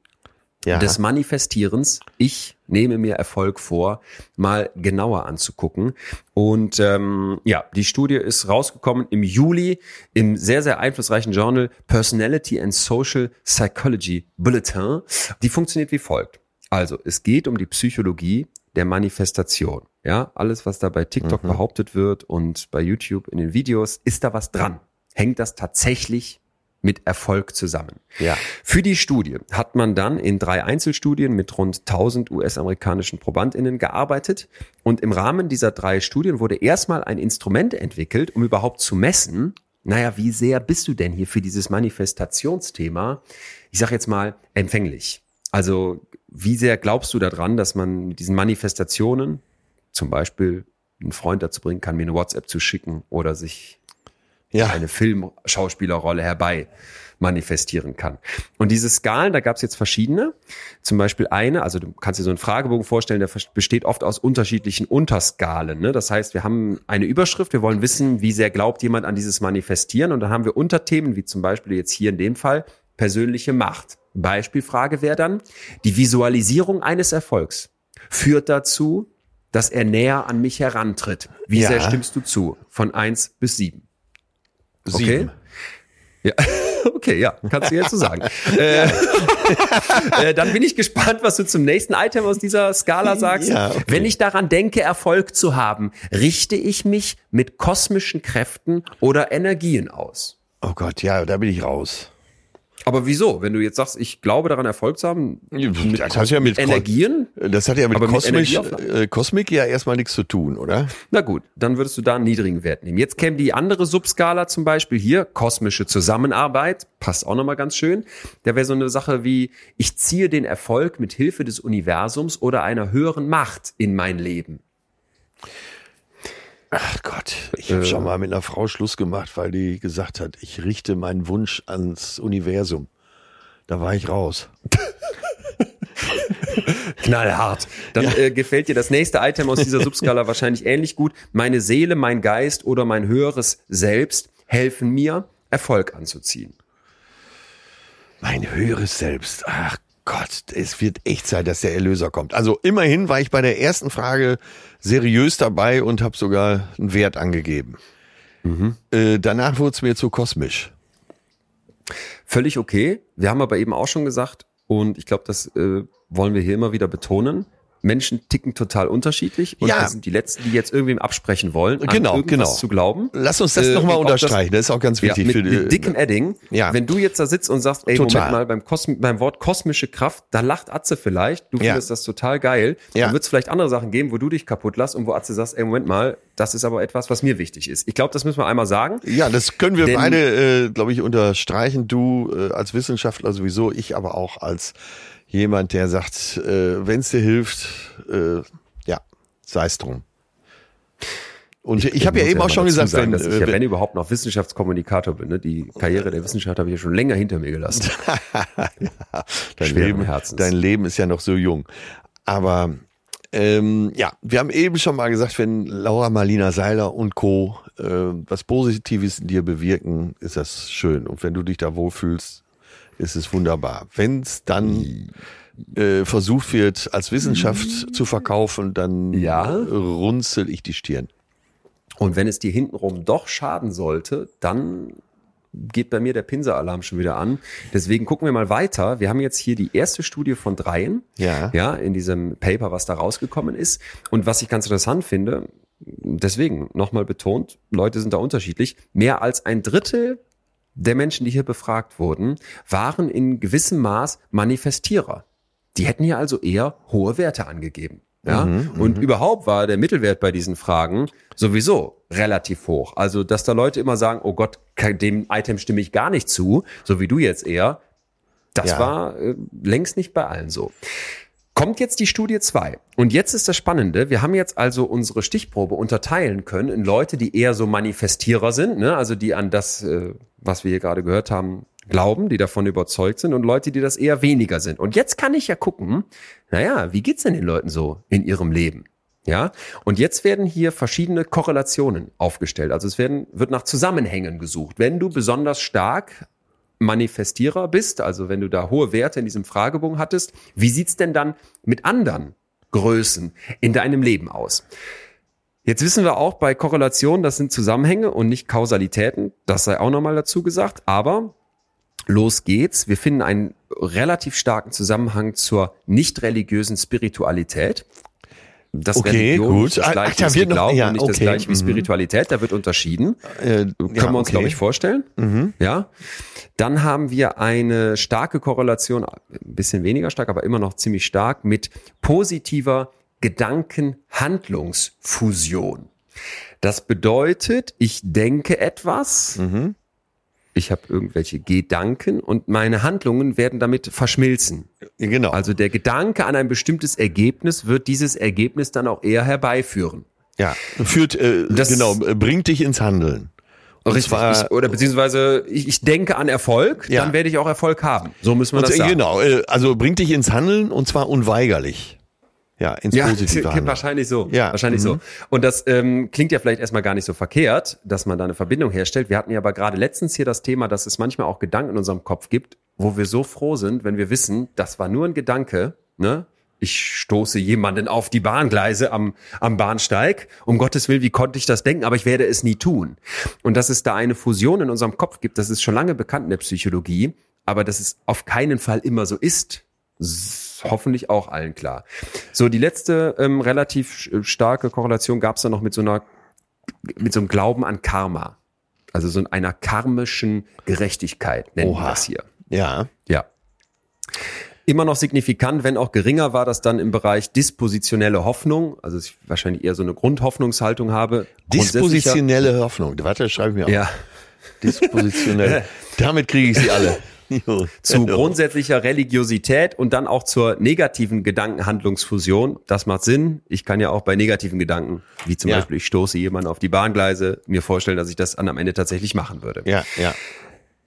Ja. des Manifestierens, ich nehme mir Erfolg vor, mal genauer anzugucken. Und ähm, ja, die Studie ist rausgekommen im Juli im sehr, sehr einflussreichen Journal Personality and Social Psychology Bulletin. Die funktioniert wie folgt. Also, es geht um die Psychologie der Manifestation. Ja, alles, was da bei TikTok behauptet wird und bei YouTube in den Videos, ist da was dran? Hängt das tatsächlich mit Erfolg zusammen? Ja. Für die Studie hat man dann in drei Einzelstudien mit rund 1000 US-amerikanischen ProbandInnen gearbeitet. Und im Rahmen dieser drei Studien wurde erstmal ein Instrument entwickelt, um überhaupt zu messen, naja, wie sehr bist du denn hier für dieses Manifestationsthema, ich sage jetzt mal, empfänglich? Also wie sehr glaubst du daran, dass man mit diesen Manifestationen zum Beispiel einen Freund dazu bringen kann, mir eine WhatsApp zu schicken oder sich Ja. eine Filmschauspielerrolle herbei manifestieren kann. Und diese Skalen, da gab es jetzt verschiedene. Zum Beispiel eine, also du kannst dir so einen Fragebogen vorstellen, der besteht oft aus unterschiedlichen Unterskalen. Ne? Das heißt, wir haben eine Überschrift, wir wollen wissen, wie sehr glaubt jemand an dieses Manifestieren. Und dann haben wir Unterthemen, wie zum Beispiel jetzt hier in dem Fall persönliche Macht. Beispielfrage wäre dann, die Visualisierung eines Erfolgs führt dazu, dass er näher an mich herantritt. Wie Ja. sehr stimmst du zu? Von eins bis sieben. Okay. Sieben. Ja, okay, ja, kannst du jetzt so sagen. äh, äh, dann bin ich gespannt, was du zum nächsten Item aus dieser Skala sagst. Ja, okay. Wenn ich daran denke, Erfolg zu haben, richte ich mich mit kosmischen Kräften oder Energien aus. Oh Gott, ja, da bin ich raus. Aber wieso? Wenn du jetzt sagst, ich glaube daran Erfolg zu haben, Das hat ja mit Energien? Das hat ja mit, mit Kosmisch, Energieaufnahme? äh, Kosmik ja erstmal nichts zu tun, oder? Na gut, dann würdest du da einen niedrigen Wert nehmen. Jetzt käme die andere Subskala zum Beispiel hier, kosmische Zusammenarbeit, passt auch nochmal ganz schön. Da wäre so eine Sache wie, ich ziehe den Erfolg mit Hilfe des Universums oder einer höheren Macht in mein Leben. Ach Gott, ich habe schon mal mit einer Frau Schluss gemacht, weil die gesagt hat, ich richte meinen Wunsch ans Universum. Da war ich raus. Knallhart. Dann äh, gefällt dir das nächste Item aus dieser Subskala wahrscheinlich ähnlich gut. Meine Seele, mein Geist oder mein höheres Selbst helfen mir, Erfolg anzuziehen. Mein höheres Selbst. Ach Gott, es wird echt Zeit, dass der Erlöser kommt. Also immerhin war ich bei der ersten Frage seriös dabei und habe sogar einen Wert angegeben. Äh, danach wurde es mir zu kosmisch. Völlig okay. Wir haben aber eben auch schon gesagt, und ich glaube, das äh, wollen wir hier immer wieder betonen. Menschen ticken total unterschiedlich und Ja. wir sind die Letzten, die jetzt irgendwem absprechen wollen, an Genau, genau. zu glauben. Lass uns das Äh, nochmal ob das- unterstreichen. Das, ist auch ganz Ja, wichtig mit, für die, mit dickem Edding. Ja. Wenn du jetzt da sitzt und sagst, ey, Total. Moment mal, beim, Kosm beim Wort kosmische Kraft, da lacht Atze vielleicht, du Ja. findest das total geil. Ja. Dann wird es vielleicht andere Sachen geben, wo du dich kaputt lässt und wo Atze sagst, ey, Moment mal, das ist aber etwas, was mir wichtig ist. Ich glaube, das müssen wir einmal sagen. Ja, das können wir beide, äh, glaube ich, unterstreichen. Du äh, als Wissenschaftler sowieso, ich aber auch als jemand, der sagt, äh, wenn es dir hilft, äh, ja, sei es drum. Und ich, ich habe ja eben auch schon gesagt, sagen, wenn, dass ich ja, äh, wenn überhaupt noch Wissenschaftskommunikator bin. Ne? Die Karriere der Wissenschaft habe ich ja schon länger hinter mir gelassen. dein schweren Leben, dein Leben ist ja noch so jung. Aber ähm, ja, wir haben eben schon mal gesagt, wenn Laura Marlina Seiler und Co. Äh, was Positives in dir bewirken, ist das schön. Und wenn du dich da wohlfühlst, ist es wunderbar. Wenn es dann äh, versucht wird, als Wissenschaft zu verkaufen, dann Ja. runzel ich die Stirn. Und wenn es dir hintenrum doch schaden sollte, dann geht bei mir der Pinseralarm schon wieder an. Deswegen gucken wir mal weiter. Wir haben jetzt hier die erste Studie von dreien. Ja. Ja, in diesem Paper, was da rausgekommen ist. Und was ich ganz interessant finde, deswegen nochmal betont, Leute sind da unterschiedlich. Mehr als ein Drittel der Menschen, die hier befragt wurden, waren in gewissem Maß Manifestierer. Die hätten hier also eher hohe Werte angegeben. Ja, und überhaupt war der Mittelwert bei diesen Fragen sowieso relativ hoch. Also, dass da Leute immer sagen, oh Gott, dem Item stimme ich gar nicht zu, so wie du jetzt eher, das Ja. war äh, längst nicht bei allen so. Kommt jetzt die Studie 2. Und jetzt ist das Spannende, wir haben jetzt also unsere Stichprobe unterteilen können in Leute, die eher so Manifestierer sind, ne? also die an das, äh, was wir hier gerade gehört haben, glauben, die davon überzeugt sind und Leute, die das eher weniger sind. Und jetzt kann ich ja gucken, naja, wie geht's denn den Leuten so in ihrem Leben? Ja, und jetzt werden hier verschiedene Korrelationen aufgestellt. Also es werden, wird nach Zusammenhängen gesucht. Wenn du besonders stark Manifestierer bist, also wenn du da hohe Werte in diesem Fragebogen hattest, wie sieht's denn dann mit anderen Größen in deinem Leben aus? Jetzt wissen wir auch bei Korrelationen, das sind Zusammenhänge und nicht Kausalitäten. Das sei auch nochmal dazu gesagt. Aber los geht's. Wir finden einen relativ starken Zusammenhang zur nicht religiösen Spiritualität. Das Okay, Religion gut. nicht das Ach, gleiche da ist wie wird noch- ja, und nicht das okay, gleiche wie mhm. Spiritualität. Da wird unterschieden. Äh, Können ja, wir uns, okay. glaube ich, vorstellen. Ja. Dann haben wir eine starke Korrelation, ein bisschen weniger stark, aber immer noch ziemlich stark, mit positiver Gedankenhandlungsfusion. Das bedeutet, ich denke etwas, Mhm. ich habe irgendwelche Gedanken und meine Handlungen werden damit verschmilzen. Genau. Also der Gedanke an ein bestimmtes Ergebnis wird dieses Ergebnis dann auch eher herbeiführen. ja, führt, äh, Das- genau, äh, bringt dich ins Handeln. Und Richtig. zwar- ich, oder beziehungsweise ich, ich denke an Erfolg, Ja. dann werde ich auch Erfolg haben. So müssen wir Und, das äh, sagen. genau, äh, also bringt dich ins Handeln und zwar unweigerlich. Ja, ins Ja, positive wahrscheinlich so. Ja, Wahrscheinlich mhm. so. Und das ähm, klingt ja vielleicht erstmal gar nicht so verkehrt, dass man da eine Verbindung herstellt. Wir hatten ja aber gerade letztens hier das Thema, dass es manchmal auch Gedanken in unserem Kopf gibt, wo wir so froh sind, wenn wir wissen, das war nur ein Gedanke, ne? Ich stoße jemanden auf die Bahngleise am, am Bahnsteig. Um Gottes Willen, wie konnte ich das denken? Aber ich werde es nie tun. Und dass es da eine Fusion in unserem Kopf gibt, das ist schon lange bekannt in der Psychologie. Aber dass es auf keinen Fall immer so ist, ist hoffentlich auch allen klar. So, die letzte ähm, relativ sch- starke Korrelation gab es dann noch mit so einer, mit so einem Glauben an Karma. Also so einer karmischen Gerechtigkeit nennen wir Oha. das hier. Ja, Ja. Immer noch signifikant, wenn auch geringer, war das dann im Bereich dispositionelle Hoffnung. Also ich wahrscheinlich eher so eine Grundhoffnungshaltung habe. Dispositionelle Hoffnung. Warte, schreibe ich mir auf. Ja. Dispositionell. Damit kriege ich sie alle. Zu Genau. grundsätzlicher Religiosität und dann auch zur negativen Gedankenhandlungsfusion. Das macht Sinn. Ich kann ja auch bei negativen Gedanken, wie zum Ja. Beispiel ich stoße jemanden auf die Bahngleise, mir vorstellen, dass ich das dann am Ende tatsächlich machen würde. Ja, ja.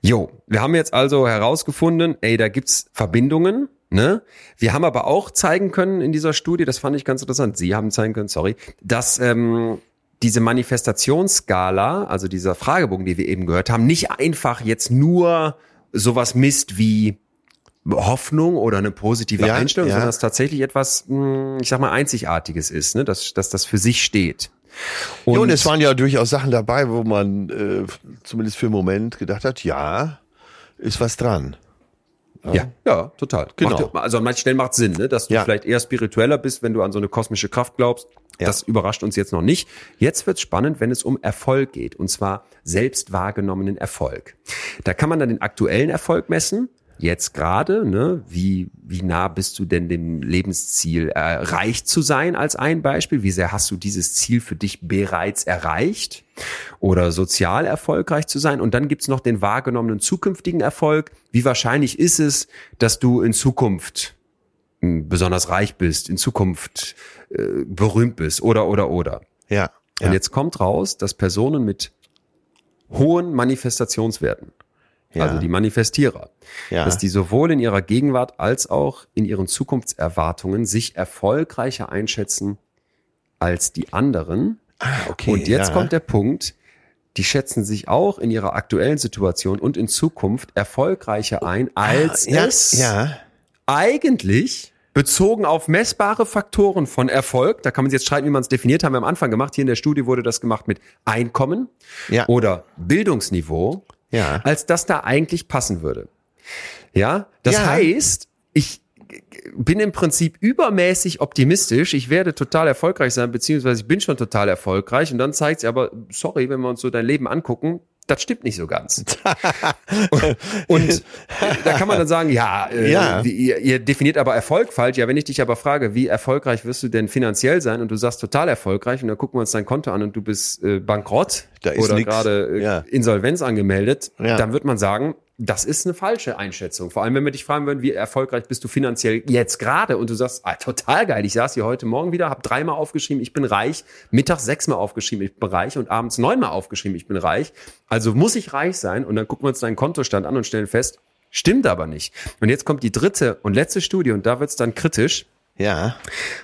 Jo, wir haben jetzt also herausgefunden, ey, da gibt's Verbindungen. Ne? Wir haben aber auch zeigen können in dieser Studie, das fand ich ganz interessant, Sie haben zeigen können, sorry, dass ähm, diese Manifestationsskala, also dieser Fragebogen, die wir eben gehört haben, nicht einfach jetzt nur sowas misst wie Hoffnung oder eine positive Ja, Einstellung, ja. sondern dass tatsächlich etwas, mh, ich sag mal, Einzigartiges ist, ne? dass, dass das für sich steht. Und, ja, und es waren ja durchaus Sachen dabei, wo man äh, zumindest für einen Moment gedacht hat, ja, ist was dran. Ja, ja, total. Genau. Macht, also an manchen Stellen macht Sinn, ne? dass du Ja. vielleicht eher spiritueller bist, wenn du an so eine kosmische Kraft glaubst. Ja. Das überrascht uns jetzt noch nicht. Jetzt wird's spannend, wenn es um Erfolg geht, und zwar selbst wahrgenommenen Erfolg. Da kann man dann den aktuellen Erfolg messen. Jetzt gerade, ne, wie, wie nah bist du denn dem Lebensziel äh, reich zu sein als ein Beispiel? Wie sehr hast du dieses Ziel für dich bereits erreicht? Oder sozial erfolgreich zu sein? Und dann gibt's noch den wahrgenommenen zukünftigen Erfolg. Wie wahrscheinlich ist es, dass du in Zukunft mh, besonders reich bist, in Zukunft äh, berühmt bist oder oder oder. Ja. Ja. Und jetzt kommt raus, dass Personen mit hohen Manifestationswerten, Ja. also die Manifestierer, Ja. dass die sowohl in ihrer Gegenwart als auch in ihren Zukunftserwartungen sich erfolgreicher einschätzen als die anderen. ah, okay. Und jetzt ja. kommt der Punkt, die schätzen sich auch in ihrer aktuellen Situation und in Zukunft erfolgreicher ein, als Ah, es Ja. eigentlich bezogen auf messbare Faktoren von Erfolg, da kann man jetzt streiten, wie man es definiert, haben wir am Anfang gemacht. Hier in der Studie wurde das gemacht mit Einkommen Ja. oder Bildungsniveau, Ja. als das da eigentlich passen würde. Ja, das Ja. heißt, ich bin im Prinzip übermäßig optimistisch. Ich werde total erfolgreich sein, beziehungsweise ich bin schon total erfolgreich. Und dann zeigt es aber, sorry, wenn wir uns so dein Leben angucken, das stimmt nicht so ganz. und, und da kann man dann sagen, ja, äh, Ja. Ihr, ihr definiert aber Erfolg falsch. Ja, wenn ich dich aber frage, wie erfolgreich wirst du denn finanziell sein und du sagst total erfolgreich und dann gucken wir uns dein Konto an und du bist äh, bankrott Da oder gerade äh, Ja. Insolvenz angemeldet, Ja. dann wird man sagen, das ist eine falsche Einschätzung. Vor allem, wenn wir dich fragen würden, wie erfolgreich bist du finanziell jetzt gerade und du sagst, ah, total geil, ich saß hier heute Morgen wieder, habe dreimal aufgeschrieben, ich bin reich, mittags sechsmal aufgeschrieben, ich bin reich und abends neunmal aufgeschrieben, ich bin reich. Also muss ich reich sein und dann gucken wir uns deinen Kontostand an und stellen fest, stimmt aber nicht. Und jetzt kommt die dritte und letzte Studie und da wird's dann kritisch. Ja.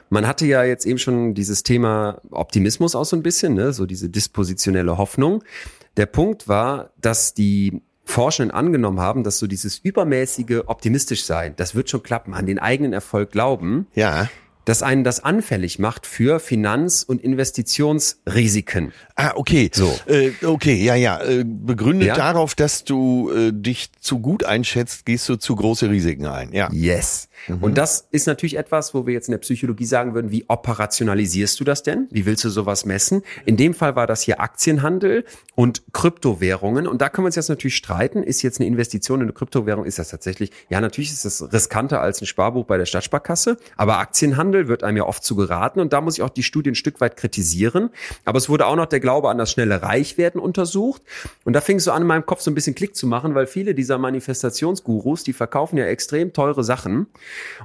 Man hatte ja jetzt eben schon dieses Thema Optimismus auch so ein bisschen, ne? so diese dispositionelle Hoffnung. Der Punkt war, dass die Forschenden angenommen haben, dass so dieses übermäßige optimistisch sein, das wird schon klappen, an den eigenen Erfolg glauben, Ja. dass einen das anfällig macht für Finanz- und Investitionsrisiken. Ah, okay. So. Äh, okay, ja, ja. Äh, begründet Ja. darauf, dass du äh, dich zu gut einschätzt, gehst du zu große Risiken ein. Ja. Yes. Und das ist natürlich etwas, wo wir jetzt in der Psychologie sagen würden, wie operationalisierst du das denn? Wie willst du sowas messen? In dem Fall war das hier Aktienhandel und Kryptowährungen. Und da können wir uns jetzt natürlich streiten. Ist jetzt eine Investition in eine Kryptowährung, ist das tatsächlich, ja, natürlich ist das riskanter als ein Sparbuch bei der Stadtsparkasse. Aber Aktienhandel wird einem ja oft zu geraten. Und da muss ich auch die Studie ein Stück weit kritisieren. Aber es wurde auch noch der Glaube an das schnelle Reichwerden untersucht. Und da fing es so an, in meinem Kopf so ein bisschen Klick zu machen, weil viele dieser Manifestationsgurus, die verkaufen ja extrem teure Sachen.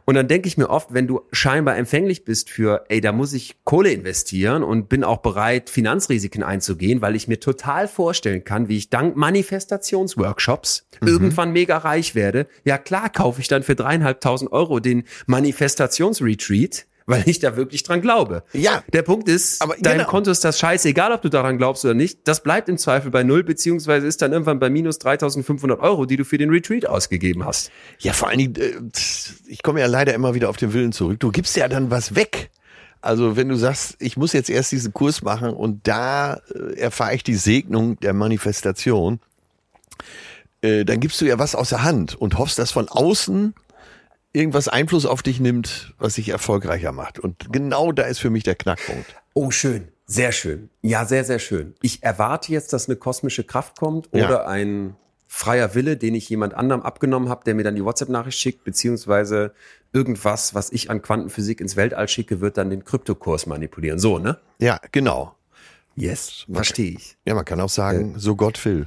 Und dann denke ich mir oft, wenn du scheinbar empfänglich bist für, ey, da muss ich Kohle investieren und bin auch bereit, Finanzrisiken einzugehen, weil ich mir total vorstellen kann, wie ich dank Manifestationsworkshops irgendwann mega reich werde. Ja klar, kaufe ich dann für dreieinhalbtausend Euro den Manifestationsretreat, weil ich da wirklich dran glaube. Ja. Der Punkt ist, Aber dein genau. Konto ist das scheiße, egal ob du daran glaubst oder nicht. Das bleibt im Zweifel bei null, beziehungsweise ist dann irgendwann bei minus 3500 Euro, die du für den Retreat ausgegeben hast. Ja, vor allen Dingen, äh, ich komme ja leider immer wieder auf den Willen zurück. Du gibst ja dann was weg. Also wenn du sagst, ich muss jetzt erst diesen Kurs machen und da äh, erfahre ich die Segnung der Manifestation, äh, dann gibst du ja was aus der Hand und hoffst, dass von außen irgendwas Einfluss auf dich nimmt, was dich erfolgreicher macht. Und genau da ist für mich der Knackpunkt. Oh, schön. Sehr schön. Ja, sehr, sehr schön. Ich erwarte jetzt, dass eine kosmische Kraft kommt Ja. oder ein freier Wille, den ich jemand anderem abgenommen habe, der mir dann die WhatsApp-Nachricht schickt, beziehungsweise irgendwas, was ich an Quantenphysik ins Weltall schicke, wird dann den Kryptokurs manipulieren. So, ne? Ja, genau. Yes, verstehe ich. Ja, man kann auch sagen, so Gott will.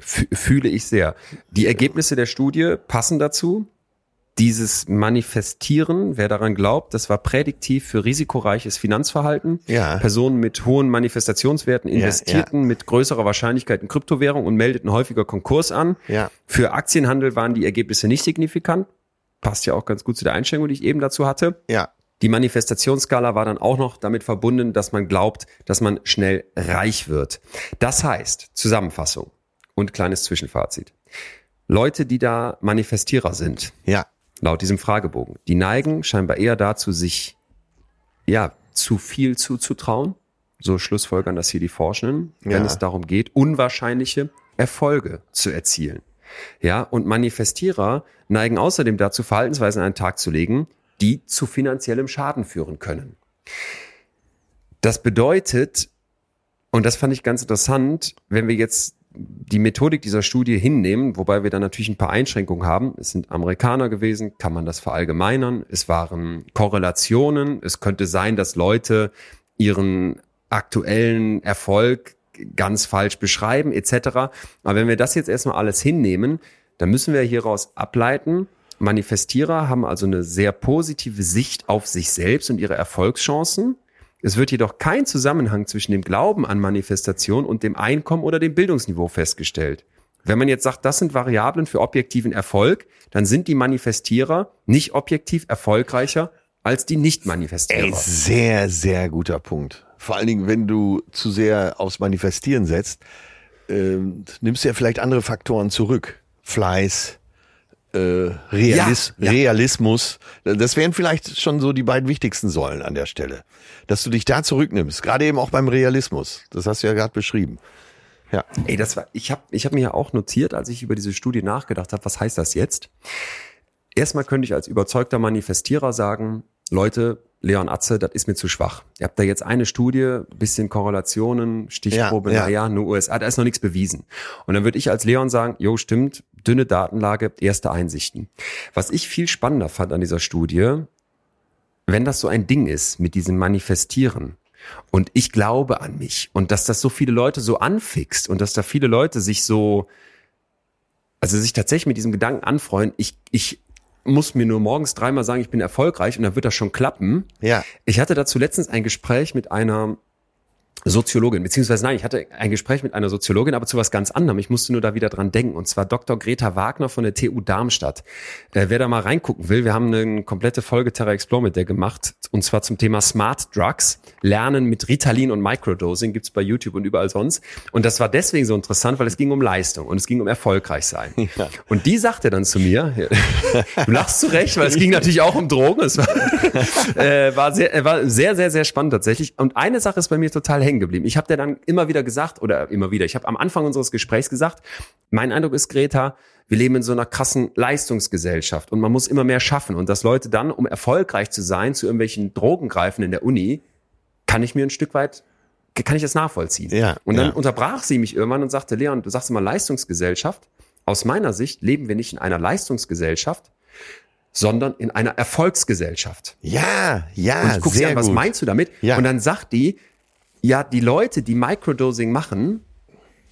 Fü- Fühle ich sehr. Die Ergebnisse der Studie passen dazu. Dieses Manifestieren, wer daran glaubt, das war prädiktiv für risikoreiches Finanzverhalten. Ja. Personen mit hohen Manifestationswerten investierten mit größerer Wahrscheinlichkeit in Kryptowährung und meldeten häufiger Konkurs an. Ja. Für Aktienhandel waren die Ergebnisse nicht signifikant. Passt ja auch ganz gut zu der Einschränkung, die ich eben dazu hatte. Ja. Die Manifestationsskala war dann auch noch damit verbunden, dass man glaubt, dass man schnell reich wird. Das heißt, Zusammenfassung und kleines Zwischenfazit. Leute, die da Manifestierer sind, Ja. Laut diesem Fragebogen, die neigen scheinbar eher dazu, sich ja zu viel zuzutrauen. So schlussfolgern das hier die Forschenden, wenn Ja. es darum geht, unwahrscheinliche Erfolge zu erzielen. Ja, und Manifestierer neigen außerdem dazu, Verhaltensweisen an den Tag zu legen, die zu finanziellem Schaden führen können. Das bedeutet, und das fand ich ganz interessant, wenn wir jetzt die Methodik dieser Studie hinnehmen, wobei wir dann natürlich ein paar Einschränkungen haben. Es sind Amerikaner gewesen, kann man das verallgemeinern. Es waren Korrelationen. Es könnte sein, dass Leute ihren aktuellen Erfolg ganz falsch beschreiben, etc. Aber wenn wir das jetzt erstmal alles hinnehmen, dann müssen wir hieraus ableiten, Manifestierer haben also eine sehr positive Sicht auf sich selbst und ihre Erfolgschancen. Es wird jedoch kein Zusammenhang zwischen dem Glauben an Manifestation und dem Einkommen oder dem Bildungsniveau festgestellt. Wenn man jetzt sagt, das sind Variablen für objektiven Erfolg, dann sind die Manifestierer nicht objektiv erfolgreicher als die Nicht-Manifestierer. Sehr, sehr guter Punkt. Vor allen Dingen, wenn du zu sehr aufs Manifestieren setzt, ähm, nimmst du ja vielleicht andere Faktoren zurück. Fleiß, äh, Realis Ja, ja. Realismus. Das wären vielleicht schon so die beiden wichtigsten Säulen an der Stelle. Dass du dich da zurücknimmst, gerade eben auch beim Realismus. Das hast du ja gerade beschrieben. Ja. Ey, das war, ich habe ich hab mir ja auch notiert, als ich über diese Studie nachgedacht habe, was heißt das jetzt? Erstmal könnte ich als überzeugter Manifestierer sagen, Leute, Leon Atze, das ist mir zu schwach. Ihr habt da jetzt eine Studie, bisschen Korrelationen, Stichprobe, Ja, ja. naja, nur USA, da ist noch nichts bewiesen. Und dann würde ich als Leon sagen, jo, stimmt, dünne Datenlage, erste Einsichten. Was ich viel spannender fand an dieser Studie, wenn das so ein Ding ist mit diesem Manifestieren und ich glaube an mich und dass das so viele Leute so anfixt und dass da viele Leute sich so, also sich tatsächlich mit diesem Gedanken anfreuen, ich, ich muss mir nur morgens dreimal sagen, ich bin erfolgreich und dann wird das schon klappen. Ja. Ich hatte dazu letztens ein Gespräch mit einer Soziologin, beziehungsweise nein, ich hatte ein Gespräch mit einer Soziologin, aber zu was ganz anderem. Ich musste nur da wieder dran denken. Und zwar Dr. Greta Wagner von der TU Darmstadt. Äh, wer da mal reingucken will, wir haben eine komplette Folge Terra Explore mit der gemacht. Und zwar zum Thema Smart Drugs. Lernen mit Ritalin und Microdosing gibt's bei YouTube und überall sonst. Und das war deswegen so interessant, weil es ging um Leistung und es ging um erfolgreich sein. Ja. Und die sagte dann zu mir, du lachst zu Recht, weil es ging natürlich auch um Drogen. Es war, äh, war, sehr, äh, war sehr, sehr, sehr spannend tatsächlich. Und eine Sache ist bei mir total hängen geblieben. Ich habe dir dann immer wieder gesagt, oder immer wieder, ich habe am Anfang unseres Gesprächs gesagt, mein Eindruck ist, Greta, wir leben in so einer krassen Leistungsgesellschaft und man muss immer mehr schaffen. Und dass Leute dann, um erfolgreich zu sein, zu irgendwelchen Drogen greifen in der Uni, kann ich mir ein Stück weit, kann ich das nachvollziehen. Ja, und dann ja. unterbrach sie mich irgendwann und sagte, Leon, du sagst immer Leistungsgesellschaft. Aus meiner Sicht leben wir nicht in einer Leistungsgesellschaft, sondern in einer Erfolgsgesellschaft. Ja, ja, Und ich gucke sie an, was gut. meinst du damit? Ja. Und dann sagt die, ja, die Leute, die Microdosing machen,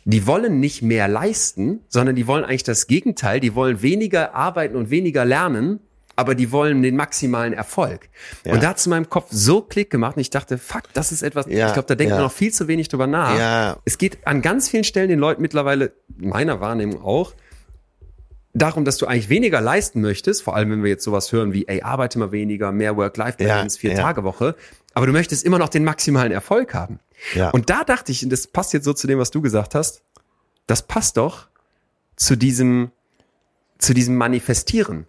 die wollen nicht mehr leisten, sondern die wollen eigentlich das Gegenteil. Die wollen weniger arbeiten und weniger lernen, aber die wollen den maximalen Erfolg. Ja. Und da hat es in meinem Kopf so Klick gemacht und ich dachte, fuck, das ist etwas, Ja, ich glaube, da denkt ja. man noch viel zu wenig drüber nach. Ja. Es geht an ganz vielen Stellen den Leuten mittlerweile, meiner Wahrnehmung auch, darum, dass du eigentlich weniger leisten möchtest, vor allem wenn wir jetzt sowas hören wie, ey, arbeite mal weniger, mehr Work-Life-Balance, Ja, vier ja. Tage Woche, aber du möchtest immer noch den maximalen Erfolg haben. Ja. Und da dachte ich, und das passt jetzt so zu dem, was du gesagt hast, das passt doch zu diesem, zu diesem Manifestieren.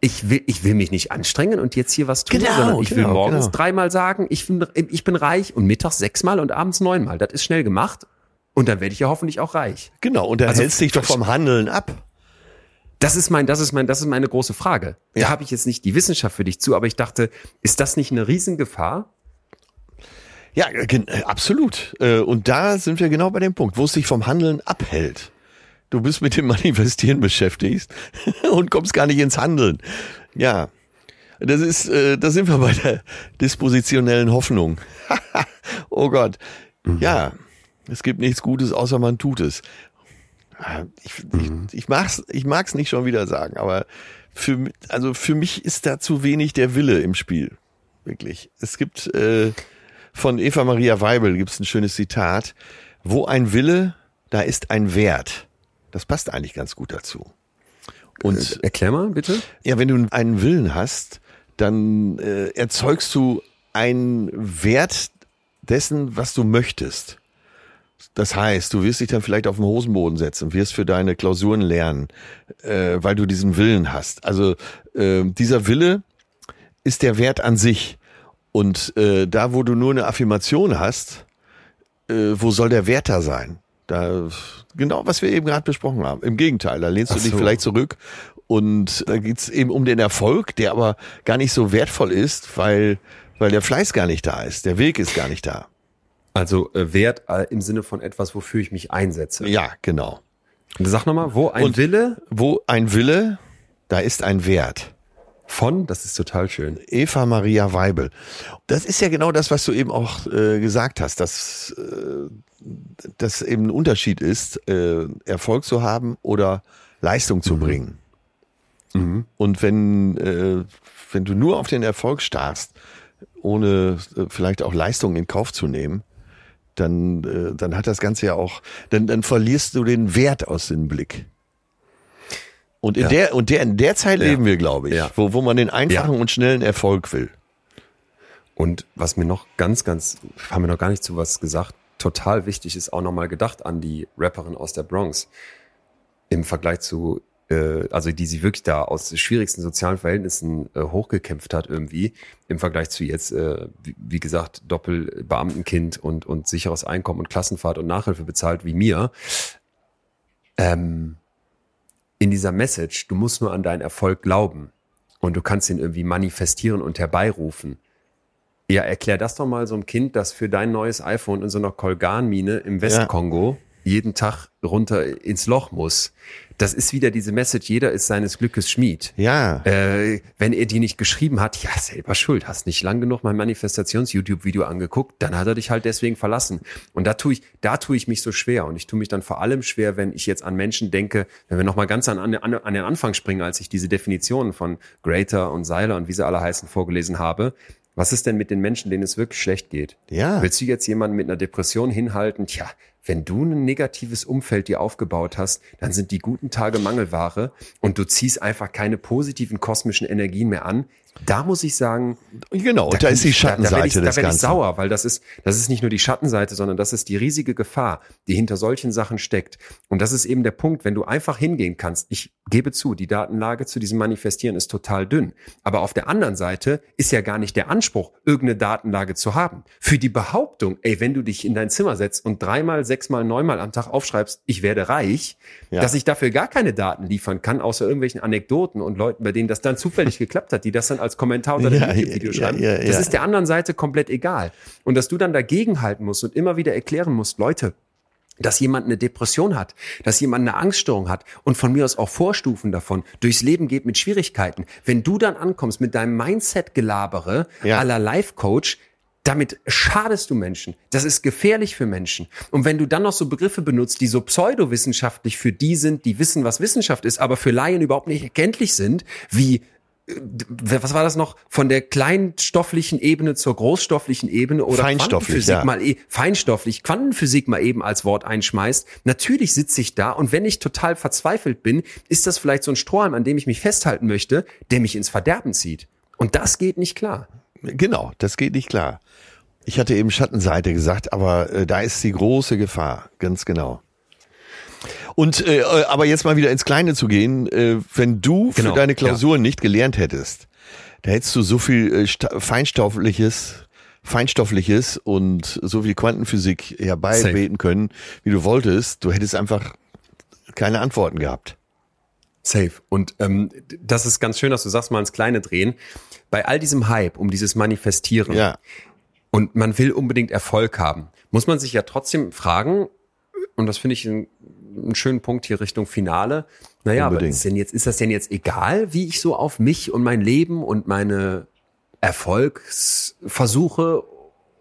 Ich will, ich will mich nicht anstrengen und jetzt hier was tun, Genau, sondern ich will genau, morgens genau. dreimal sagen, ich bin, ich bin reich und mittags sechsmal und abends neunmal. Das ist schnell gemacht. Und dann werde ich ja hoffentlich auch reich. Genau, und dann Also- hältst dich doch vom Handeln ab. Das ist mein, das ist mein, das ist meine große Frage. Da Ja. habe ich jetzt nicht die Wissenschaft für dich zu, aber ich dachte, ist das nicht eine Riesengefahr? Ja, gen- äh, absolut. Äh, Und da sind wir genau bei dem Punkt, wo es dich vom Handeln abhält. Du bist mit dem Manifestieren beschäftigt und kommst gar nicht ins Handeln. Ja, das ist, äh, da sind wir bei der dispositionellen Hoffnung. oh Gott. Ja, es gibt nichts Gutes, außer man tut es. Ah, Ich, ich, ich mag's, ich mag's nicht schon wieder sagen, aber für, also für mich ist da zu wenig der Wille im Spiel. Wirklich. Es gibt äh, von Eva Maria Weibel gibt's ein schönes Zitat. Wo ein Wille, da ist ein Wert. Das passt eigentlich ganz gut dazu. Und Erklär mal, bitte. ja, wenn du einen Willen hast, dann äh, erzeugst du einen Wert dessen, was du möchtest. Das heißt, du wirst dich dann vielleicht auf den Hosenboden setzen, wirst für deine Klausuren lernen, äh, weil du diesen Willen hast. Also äh, dieser Wille ist der Wert an sich. Und äh, da, wo du nur eine Affirmation hast, äh, wo soll der Wert da sein? Da, genau, was wir eben gerade besprochen haben. Im Gegenteil, da lehnst du Ach dich so. vielleicht zurück und da geht's eben um den Erfolg, der aber gar nicht so wertvoll ist, weil, weil der Fleiß gar nicht da ist, der Weg ist gar nicht da. Also äh, Wert äh, im Sinne von etwas, wofür ich mich einsetze. Ja, genau. Sag nochmal, wo ein Und- Wille Wo ein Wille, da ist ein Wert. Von, das ist total schön. Eva Maria Weibel. Das ist ja genau das, was du eben auch äh, gesagt hast, dass äh, das eben ein Unterschied ist, äh, Erfolg zu haben oder Leistung zu bringen. Und wenn, äh, wenn du nur auf den Erfolg starrst, ohne äh, vielleicht auch Leistungen in Kauf zu nehmen, dann, äh, dann hat das Ganze ja auch, dann, dann verlierst du den Wert aus dem Blick. Und in Ja. der, und der, in der Zeit leben wir, glaube ich, wo, wo man den einfachen und schnellen Erfolg will. Und was mir noch ganz, ganz, haben wir noch gar nicht zu was gesagt, total wichtig ist auch nochmal gedacht an die Rapperin aus der Bronx. Im Vergleich zu, äh, also die sie wirklich da aus schwierigsten sozialen Verhältnissen äh, hochgekämpft hat irgendwie, im Vergleich zu jetzt, äh, wie, wie gesagt, Doppelbeamtenkind und, und sicheres Einkommen und Klassenfahrt und Nachhilfe bezahlt wie mir. Ähm, in dieser Message, du musst nur an deinen Erfolg glauben und du kannst ihn irgendwie manifestieren und herbeirufen. Ja, erklär das doch mal so einem Kind, das für dein neues iPhone in so einer Kolgan-Mine im Westkongo jeden Tag runter ins Loch muss. Das ist wieder diese Message, jeder ist seines Glückes Schmied. Ja. Äh, wenn er die nicht geschrieben hat, ja, selber schuld. Hast nicht lang genug mein Manifestations-YouTube-Video angeguckt, dann hat er dich halt deswegen verlassen. Und da tue ich, da tue ich mich so schwer. Und ich tue mich dann vor allem schwer, wenn ich jetzt an Menschen denke, wenn wir nochmal ganz an, an, an den Anfang springen, als ich diese Definitionen von Greater und Seiler und wie sie alle heißen vorgelesen habe. Was ist denn mit den Menschen, denen es wirklich schlecht geht? Ja. Willst du jetzt jemanden mit einer Depression hinhalten? Tja, wenn du ein negatives Umfeld dir aufgebaut hast, dann sind die guten Tage Mangelware und du ziehst einfach keine positiven kosmischen Energien mehr an. Da muss ich sagen, Genau, da, kann ist die ich- da- da werd Schattenseite ich, Da des werde ich Ganzen. sauer, weil das ist, das ist nicht nur die Schattenseite, sondern das ist die riesige Gefahr, die hinter solchen Sachen steckt. Und das ist eben der Punkt, wenn du einfach hingehen kannst. Ich gebe zu, die Datenlage zu diesem Manifestieren ist total dünn. Aber auf der anderen Seite ist ja gar nicht der Anspruch, irgendeine Datenlage zu haben. Für die Behauptung, ey, wenn du dich in dein Zimmer setzt und dreimal, sechsmal, neunmal am Tag aufschreibst, ich werde reich, Ja. dass ich dafür gar keine Daten liefern kann, außer irgendwelchen Anekdoten und Leuten, bei denen das dann zufällig geklappt hat, die das dann als Kommentar unter dem Ja, YouTube-Video ja, schreiben. ja, Das ist der anderen Seite komplett egal. Und dass du dann dagegen halten musst und immer wieder erklären musst, Leute, dass jemand eine Depression hat, dass jemand eine Angststörung hat und von mir aus auch Vorstufen davon durchs Leben geht mit Schwierigkeiten. Wenn du dann ankommst mit deinem Mindset-Gelabere Ja. aller Life-Coach, damit schadest du Menschen. Das ist gefährlich für Menschen. Und wenn du dann noch so Begriffe benutzt, die so pseudowissenschaftlich für die sind, die wissen, was Wissenschaft ist, aber für Laien überhaupt nicht erkenntlich sind, wie was war das noch von der kleinstofflichen Ebene zur großstofflichen Ebene oder Feinstofflich, Quantenphysik ja. mal e feinstofflich Quantenphysik mal eben als Wort einschmeißt. Natürlich sitze ich da und wenn ich total verzweifelt bin, ist das vielleicht so ein Strohhalm, an dem ich mich festhalten möchte, der mich ins Verderben zieht. Und das geht nicht klar. Genau, das geht nicht klar. Ich hatte eben Schattenseite gesagt, aber äh, da ist die große Gefahr, ganz genau. Und äh, äh, aber jetzt mal wieder ins Kleine zu gehen, äh, wenn du Genau, für deine Klausuren nicht gelernt hättest, da hättest du so viel äh, feinstoffliches, feinstoffliches und so viel Quantenphysik herbeibeten können, wie du wolltest. Du hättest einfach keine Antworten gehabt. Safe. Und ähm, das ist ganz schön, dass du sagst, mal ins Kleine drehen. Bei all diesem Hype um dieses Manifestieren Ja, und man will unbedingt Erfolg haben, muss man sich ja trotzdem fragen, und das finde ich einen, einen schönen Punkt hier Richtung Finale. Naja, aber Unbedingt. ist, denn jetzt, ist das denn jetzt egal, wie ich so auf mich und mein Leben und meine Erfolgsversuche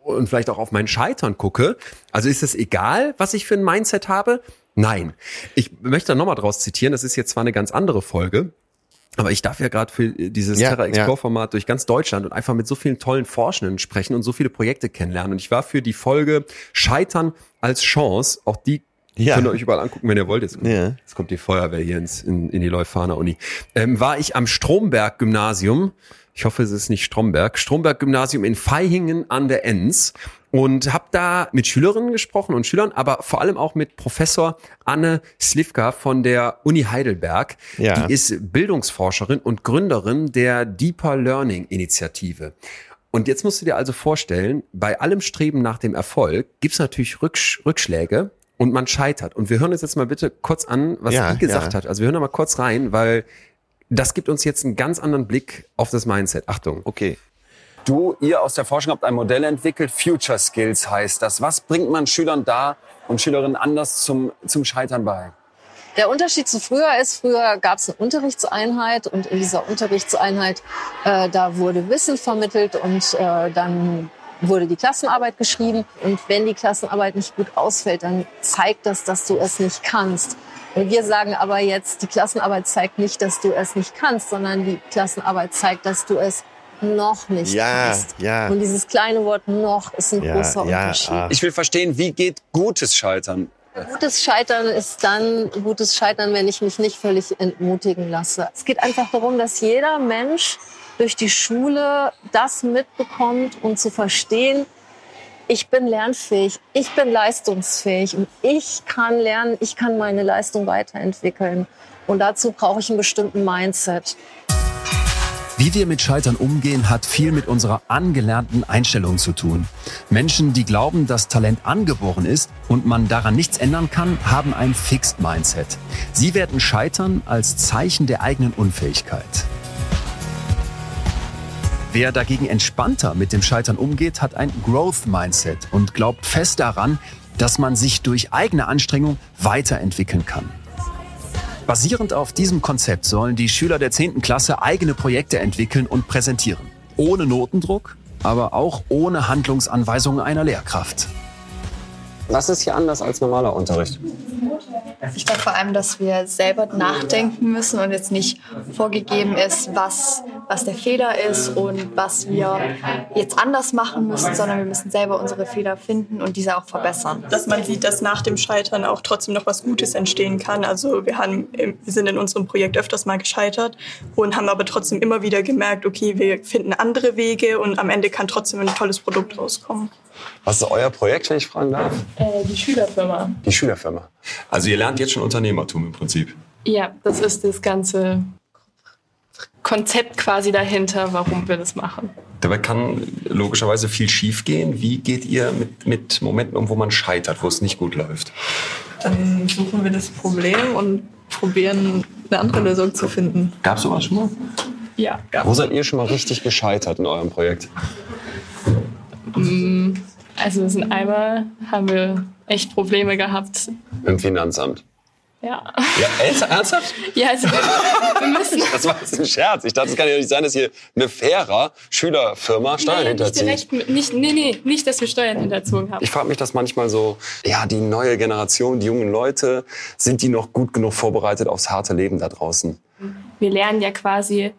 und vielleicht auch auf mein Scheitern gucke? Also ist es egal, was ich für ein Mindset habe? Nein. Ich möchte da nochmal draus zitieren, das ist jetzt zwar eine ganz andere Folge, aber ich darf ja gerade für dieses Ja, Terra ja. Explore Format durch ganz Deutschland und einfach mit so vielen tollen Forschenden sprechen und so viele Projekte kennenlernen. Und ich war für die Folge Scheitern als Chance, auch die Ja. könnt ihr euch überall angucken, wenn ihr wollt. Jetzt, Ja. jetzt kommt die Feuerwehr hier ins, in, in die Leuphana Uni. Ähm, war ich am Stromberg Gymnasium. Ich hoffe, es ist nicht Stromberg. Stromberg Gymnasium in Vaihingen an der Enns und habe da mit Schülerinnen gesprochen und Schülern, aber vor allem auch mit Professor Anne Slivka von der Uni Heidelberg. Ja. Die ist Bildungsforscherin und Gründerin der Deeper Learning Initiative. Und jetzt musst du dir also vorstellen, bei allem Streben nach dem Erfolg gibt's natürlich Rücksch Rückschläge und man scheitert. Und wir hören uns jetzt mal bitte kurz an, was Ja, die gesagt ja. hat. Also wir hören da mal kurz rein, weil das gibt uns jetzt einen ganz anderen Blick auf das Mindset. Achtung. okay. Du, ihr aus der Forschung habt ein Modell entwickelt, Future Skills heißt das. Was bringt man Schülern da und Schülerinnen anders zum, zum Scheitern bei? Der Unterschied zu früher ist, früher gab es eine Unterrichtseinheit und in dieser Unterrichtseinheit, äh, da wurde Wissen vermittelt und äh, dann wurde die Klassenarbeit geschrieben. Und wenn die Klassenarbeit nicht gut ausfällt, dann zeigt das, dass du es nicht kannst. Und wir sagen aber jetzt, die Klassenarbeit zeigt nicht, dass du es nicht kannst, sondern die Klassenarbeit zeigt, dass du es noch nicht Ja, passt. ja. Und dieses kleine Wort noch ist ein Ja, großer ja, Unterschied. ah. Ich will verstehen, wie geht gutes Scheitern? Gutes Scheitern ist dann gutes Scheitern, wenn ich mich nicht völlig entmutigen lasse. Es geht einfach darum, dass jeder Mensch durch die Schule das mitbekommt und zu verstehen, ich bin lernfähig, ich bin leistungsfähig und ich kann lernen, ich kann meine Leistung weiterentwickeln. Und dazu brauche ich einen bestimmten Mindset. Wie wir mit Scheitern umgehen, hat viel mit unserer angelernten Einstellung zu tun. Menschen, die glauben, dass Talent angeboren ist und man daran nichts ändern kann, haben ein Fixed Mindset. Sie werten Scheitern als Zeichen der eigenen Unfähigkeit. Wer dagegen entspannter mit dem Scheitern umgeht, hat ein Growth Mindset und glaubt fest daran, dass man sich durch eigene Anstrengung weiterentwickeln kann. Basierend auf diesem Konzept sollen die Schüler der 10. Klasse eigene Projekte entwickeln und präsentieren. Ohne Notendruck, aber auch ohne Handlungsanweisungen einer Lehrkraft. Was ist hier anders als normaler Unterricht? Ich glaube vor allem, dass wir selber nachdenken müssen und jetzt nicht vorgegeben ist, was, was der Fehler ist und was wir jetzt anders machen müssen, sondern wir müssen selber unsere Fehler finden und diese auch verbessern. dass man sieht, dass nach dem Scheitern auch trotzdem noch was Gutes entstehen kann. Also wir, haben, wir sind in unserem Projekt öfters mal gescheitert und haben aber trotzdem immer wieder gemerkt, okay, wir finden andere Wege und am Ende kann trotzdem ein tolles Produkt rauskommen. Was ist euer Projekt, wenn ich fragen darf? Äh, die Schülerfirma. Die Schülerfirma. Also ihr lernt jetzt schon Unternehmertum im Prinzip. Ja, das ist das ganze Konzept quasi dahinter, warum wir das machen. Dabei kann logischerweise viel schiefgehen. Wie geht ihr mit, mit Momenten um, wo man scheitert, wo es nicht gut läuft? Dann suchen wir das Problem und probieren eine andere Lösung zu finden. Gab es sowas schon mal? Ja, Wo seid ihr schon mal richtig gescheitert in eurem Projekt? also wir sind einmal, haben wir echt Probleme gehabt. Im Finanzamt. Ja, Ja, ernst- ernsthaft? ja also wir, wir müssen Das war jetzt ein Scherz. Ich dachte, es kann ja nicht sein, dass hier eine fairer Schülerfirma Steuern nee, nicht hinterzieht. direkt, mit- nicht, nee, nee, nicht, dass wir Steuern hinterzogen haben. Ich frage mich das manchmal so, ja, die neue Generation, die jungen Leute, sind die noch gut genug vorbereitet aufs harte Leben da draußen? wir lernen ja quasi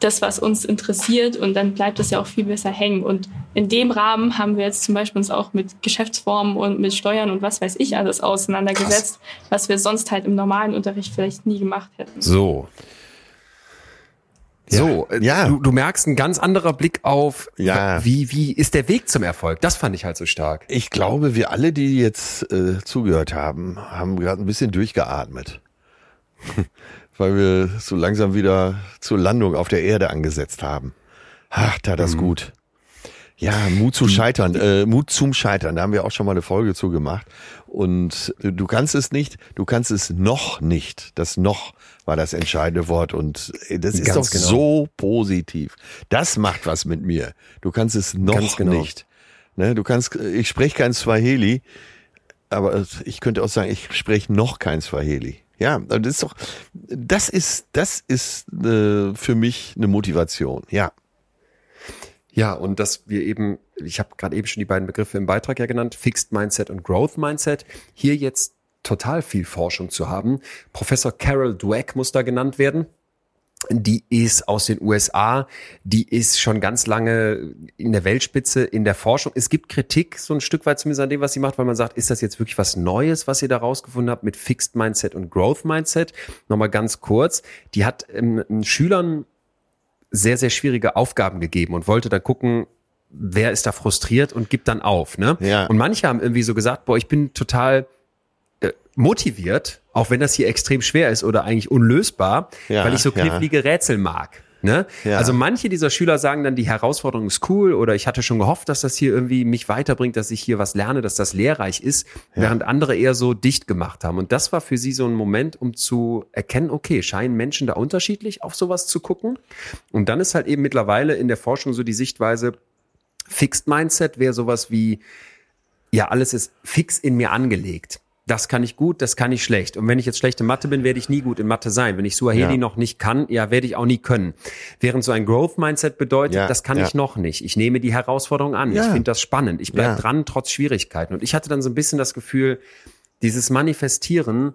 das, was uns interessiert und dann bleibt es ja auch viel besser hängen. Und in dem Rahmen haben wir jetzt zum Beispiel uns auch mit Geschäftsformen und mit Steuern und was weiß ich alles auseinandergesetzt, was wir sonst halt im normalen Unterricht vielleicht nie gemacht hätten. So. So, äh, Ja. Du, du merkst ein ganz anderer Blick auf, Ja. wie, wie ist der Weg zum Erfolg? Das fand ich halt so stark. Ich glaube, wir alle, die jetzt äh, zugehört haben, haben gerade ein bisschen durchgeatmet. Weil wir so langsam wieder zur Landung auf der Erde angesetzt haben. Ach, da das gut. Ja, Mut zu scheitern, äh, Mut zum Scheitern, da haben wir auch schon mal eine Folge zu gemacht. Und du, kannst es nicht, du kannst es noch nicht. Das noch war das entscheidende Wort und äh, das ist Ganz doch genau. so positiv. Das macht was mit mir. Du kannst es noch genau. nicht. Ne, du kannst, ich spreche kein Swahili, aber ich könnte auch sagen, ich spreche noch kein Swahili. Ja, das ist doch, das ist, das ist äh, für mich eine Motivation. Ja, Ja, und dass wir eben, ich habe gerade eben schon die beiden Begriffe im Beitrag ja genannt, Fixed Mindset und Growth Mindset, hier jetzt total viel Forschung zu haben. Professor Carol Dweck muss da genannt werden. Die ist aus den USA, die ist schon ganz lange in der Weltspitze in der Forschung. Es gibt Kritik so ein Stück weit zumindest an dem, was sie macht, weil man sagt, ist das jetzt wirklich was Neues, was ihr da rausgefunden habt mit Fixed Mindset und Growth Mindset? Nochmal ganz kurz. Die hat ähm, Schülern sehr, sehr schwierige Aufgaben gegeben und wollte da gucken, wer ist da frustriert und gibt dann auf. Ne? Ja. Und manche haben irgendwie so gesagt, boah, ich bin total äh, motiviert, auch wenn das hier extrem schwer ist oder eigentlich unlösbar, Ja, weil ich so ja. knifflige Rätsel mag. Ne? Ja. Also manche dieser Schüler sagen dann, die Herausforderung ist cool oder ich hatte schon gehofft, dass das hier irgendwie mich weiterbringt, dass ich hier was lerne, dass das lehrreich ist, während andere eher so dicht gemacht haben. Und das war für sie so ein Moment, um zu erkennen, okay, scheinen Menschen da unterschiedlich auf sowas zu gucken? Und dann ist halt eben mittlerweile in der Forschung so die Sichtweise, Fixed Mindset wäre sowas wie, ja, alles ist fix in mir angelegt. Das kann ich gut, das kann ich schlecht. Und wenn ich jetzt schlechte Mathe bin, werde ich nie gut in Mathe sein. Wenn ich Suaheli Ja. noch nicht kann, ja, werde ich auch nie können. Während so ein Growth Mindset bedeutet, Ja, das kann ja. ich noch nicht. Ich nehme die Herausforderung an. Ich finde das spannend. Ich bleibe dran, trotz Schwierigkeiten. Und ich hatte dann so ein bisschen das Gefühl, dieses Manifestieren,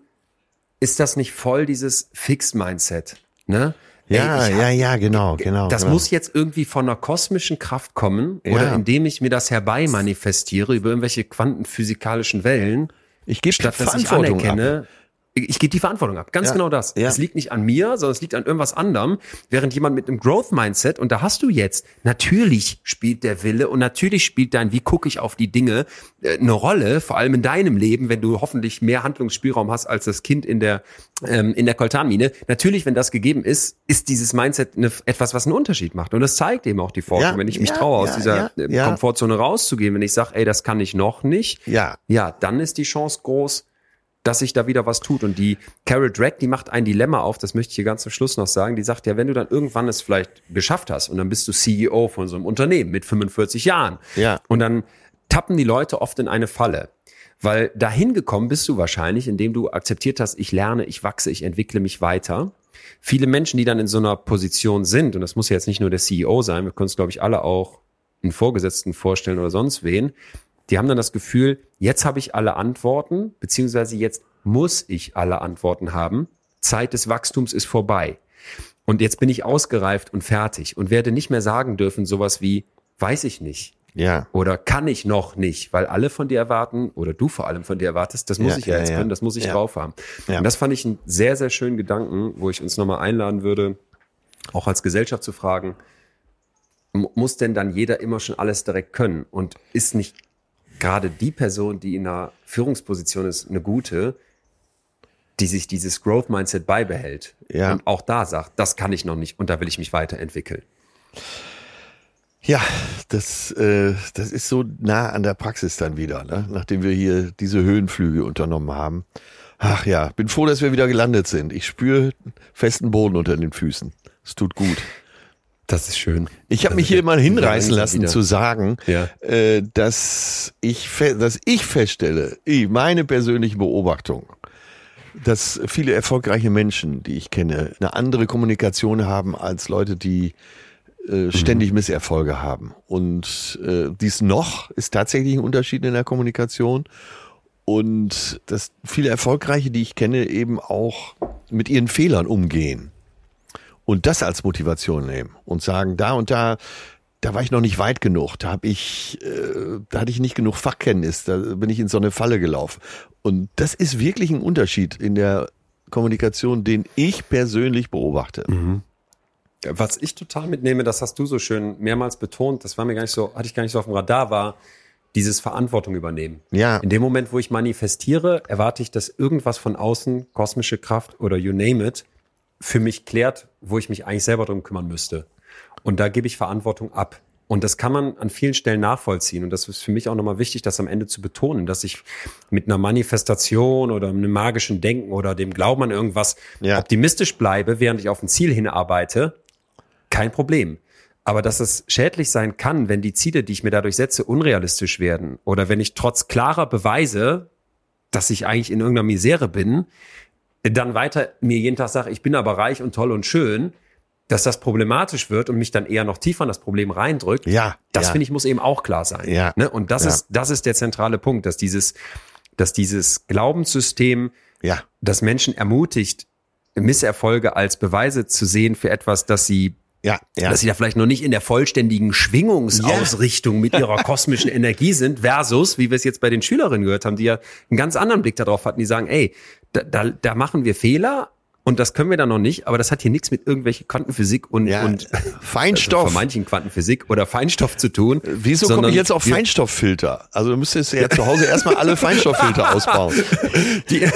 ist das nicht voll dieses Fixed Mindset? Ne? Ja, Ey, ich ja, hab- ja, genau, genau. Das genau. muss jetzt irgendwie von einer kosmischen Kraft kommen Ja. oder indem ich mir das herbei manifestiere über irgendwelche quantenphysikalischen Wellen. Ich gebe statt dass ich Verantwortung anerkenne, ich, ich gebe die Verantwortung ab. Ganz Ja. genau das. Ja. Es liegt nicht an mir, sondern es liegt an irgendwas anderem. Während jemand mit einem Growth-Mindset, und da hast du jetzt, natürlich spielt der Wille und natürlich spielt dein, wie gucke ich auf die Dinge, äh, eine Rolle, vor allem in deinem Leben, wenn du hoffentlich mehr Handlungsspielraum hast als das Kind in der, ähm, in der Koltanmine. Natürlich, wenn das gegeben ist, ist dieses Mindset eine, etwas, was einen Unterschied macht. Und das zeigt eben auch die Forschung. Ja, wenn ich mich traue, aus dieser äh. Komfortzone rauszugehen, wenn ich sage, ey, das kann ich noch nicht, Ja. ja, dann ist die Chance groß, dass sich da wieder was tut. Und die Carol Drake, die macht ein Dilemma auf, das möchte ich hier ganz zum Schluss noch sagen. Die sagt ja, wenn du dann irgendwann es vielleicht geschafft hast und dann bist du CEO von so einem Unternehmen mit 45 Jahren. Ja. Und dann tappen die Leute oft in eine Falle. Weil dahin gekommen bist du wahrscheinlich, indem du akzeptiert hast, ich lerne, ich wachse, ich entwickle mich weiter. Viele Menschen, die dann in so einer Position sind, und das muss ja jetzt nicht nur der CEO sein, wir können es, glaube ich, alle auch einen Vorgesetzten vorstellen oder sonst wen, die haben dann das Gefühl, jetzt habe ich alle Antworten, beziehungsweise jetzt muss ich alle Antworten haben. Zeit des Wachstums ist vorbei. Und jetzt bin ich ausgereift und fertig und werde nicht mehr sagen dürfen, sowas wie, weiß ich nicht. Ja. Oder kann ich noch nicht, weil alle von dir erwarten, oder du vor allem von dir erwartest, das muss Ja, ich ja, jetzt ja. können, das muss ich Ja. drauf haben. Und das fand ich einen sehr, sehr schönen Gedanken, wo ich uns nochmal einladen würde, auch als Gesellschaft zu fragen, mu- muss denn dann jeder immer schon alles direkt können? Und ist nicht gerade die Person, die in einer Führungsposition ist, eine gute, die sich dieses Growth Mindset beibehält Ja. und auch da sagt, das kann ich noch nicht und da will ich mich weiterentwickeln. Ja, das, äh, das ist so nah an der Praxis dann wieder, ne? nachdem wir hier diese Höhenflüge unternommen haben. Ach ja, bin froh, dass wir wieder gelandet sind. Ich spüre festen Boden unter den Füßen. Es tut gut. Das ist schön. Ich habe Das mich hier mal hinreißen lassen wieder. zu sagen, Ja. äh, dass ich, dass ich feststelle, ich, meine persönliche Beobachtung, dass viele erfolgreiche Menschen, die ich kenne, eine andere Kommunikation haben als Leute, die äh, ständig Misserfolge haben. Und äh, dies noch ist tatsächlich ein Unterschied in der Kommunikation. Und dass viele Erfolgreiche, die ich kenne, eben auch mit ihren Fehlern umgehen und das als Motivation nehmen und sagen, da und da, da war ich noch nicht weit genug, da habe ich, äh, da hatte ich nicht genug Fachkenntnis, da bin ich in so eine Falle gelaufen. Und das ist wirklich ein Unterschied in der Kommunikation, den ich persönlich beobachte. Was ich total mitnehme, das hast du so schön mehrmals betont, das war mir gar nicht so, hatte ich gar nicht so auf dem Radar, war dieses Verantwortung übernehmen. Ja. In dem Moment, wo ich manifestiere, erwarte ich, dass irgendwas von außen, kosmische Kraft oder you name it, für mich klärt, wo ich mich eigentlich selber drum kümmern müsste. Und da gebe ich Verantwortung ab. Und das kann man an vielen Stellen nachvollziehen. Und das ist für mich auch nochmal wichtig, das am Ende zu betonen, dass ich mit einer Manifestation oder einem magischen Denken oder dem Glauben an irgendwas Ja. optimistisch bleibe, während ich auf ein Ziel hinarbeite, kein Problem. Aber dass es schädlich sein kann, wenn die Ziele, die ich mir dadurch setze, unrealistisch werden oder wenn ich trotz klarer Beweise, dass ich eigentlich in irgendeiner Misere bin, dann weiter mir jeden Tag sage, ich bin aber reich und toll und schön, dass das problematisch wird und mich dann eher noch tiefer in das Problem reindrückt. Ja, Das ja. finde ich muss eben auch klar sein. Ja. Ne? Und das Ja. ist, das ist der zentrale Punkt, dass dieses, dass dieses Glaubenssystem Ja, das Menschen ermutigt, Misserfolge als Beweise zu sehen für etwas, das sie ja, ja. dass sie da vielleicht noch nicht in der vollständigen Schwingungsausrichtung mit ihrer kosmischen Energie sind, versus, wie wir es jetzt bei den Schülerinnen gehört haben, die ja einen ganz anderen Blick darauf hatten, die sagen, ey, da, da, da machen wir Fehler und das können wir dann noch nicht, aber das hat hier nichts mit irgendwelche Quantenphysik und, Ja, und Feinstoff. Also vermeintlichen Quantenphysik oder Feinstoff zu tun. Wieso komme ich jetzt auf Feinstofffilter? Also du müsstest ja zu Hause erstmal alle Feinstofffilter ausbauen. die,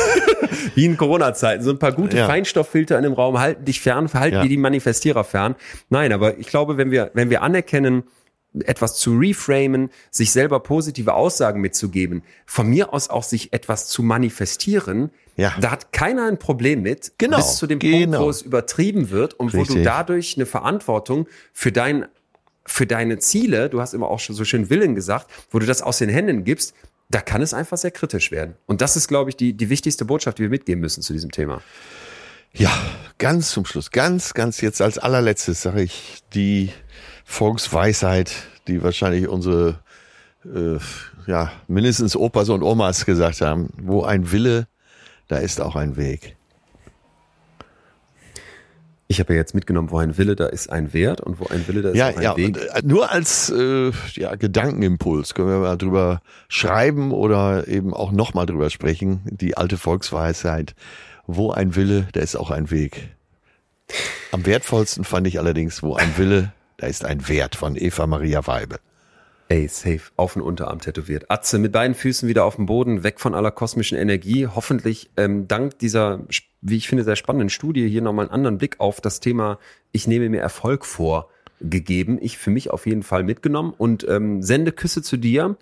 wie in Corona-Zeiten, so ein paar gute Ja. Feinstofffilter in dem Raum halten dich fern, halten Ja. die die Manifestierer fern. Nein, aber ich glaube, wenn wir, wenn wir anerkennen, etwas zu reframen, sich selber positive Aussagen mitzugeben, von mir aus auch sich etwas zu manifestieren, Ja. da hat keiner ein Problem mit, Genau, bis zu dem Punkt, genau. wo es übertrieben wird und wo du Richtig. dadurch eine Verantwortung für dein für deine Ziele, du hast immer auch schon so schön Willen gesagt, wo du das aus den Händen gibst, da kann es einfach sehr kritisch werden. Und das ist, glaube ich, die, die wichtigste Botschaft, die wir mitgeben müssen zu diesem Thema. Ja, ganz zum Schluss, ganz, ganz jetzt als allerletztes sage ich die Volksweisheit, die wahrscheinlich unsere, äh, ja, mindestens Opas und Omas gesagt haben. Wo ein Wille, da ist auch ein Weg. Ich habe ja jetzt mitgenommen, wo ein Wille, da ist ein Wert und wo ein Wille, da ist Ja, auch ein ja, Weg. und, äh, nur als äh, ja, Gedankenimpuls können wir mal drüber schreiben oder eben auch nochmal drüber sprechen. Die alte Volksweisheit, wo ein Wille, da ist auch ein Weg. Am wertvollsten fand ich allerdings, wo ein Wille, da ist ein Wert von Eva Maria Weibe. Ey, safe, auf den Unterarm tätowiert. Atze mit beiden Füßen wieder auf dem Boden, weg von aller kosmischen Energie. Hoffentlich ähm, dank dieser, wie ich finde, sehr spannenden Studie hier nochmal einen anderen Blick auf das Thema Ich nehme mir Erfolg vor gegeben. Ich für mich auf jeden Fall mitgenommen und ähm, sende Küsse zu dir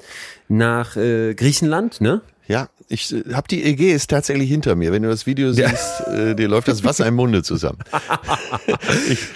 nach äh, Griechenland, ne? Ja, ich äh, hab die Ägäis tatsächlich hinter mir. Wenn du das Video siehst, äh, dir läuft das Wasser im Munde zusammen.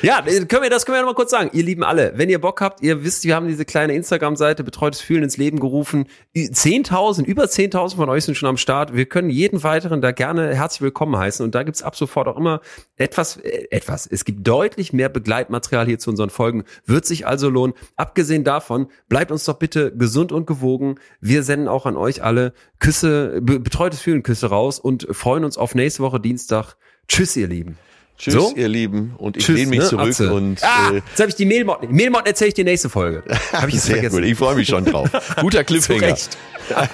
Ja, können wir, das können wir noch mal kurz sagen. Ihr lieben alle, wenn ihr Bock habt, ihr wisst, wir haben diese kleine Instagram-Seite Betreutes Fühlen ins Leben gerufen. 10.000, über 10.000 von euch sind schon am Start. Wir können jeden weiteren da gerne herzlich willkommen heißen. Und da gibt's ab sofort auch immer etwas, äh, etwas. Es gibt deutlich mehr Begleitmaterial hier zu unseren Folgen. Wird sich also lohnen. Abgesehen davon, bleibt uns doch bitte gesund und gewogen. Wir senden auch an euch alle Küsse, be betreutes Fühlen Küsse raus und freuen uns auf nächste Woche Dienstag. Tschüss, ihr Lieben. Tschüss, So? ihr Lieben. Und ich Tschüss, lehne mich ne, zurück Atze. und ah, äh, jetzt habe ich die Mehlmotten. Mehlmotten erzähle ich die nächste Folge. Habe ich sehr vergessen. gut. Ich freue mich schon drauf. Guter Cliffhanger.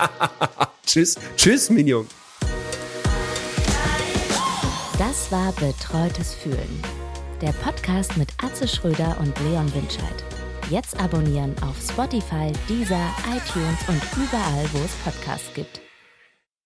Tschüss, tschüss, Minion. Das war Betreutes Fühlen. Der Podcast mit Atze Schröder und Leon Winscheid. Jetzt abonnieren auf Spotify, Deezer, iTunes und überall, wo es Podcasts gibt.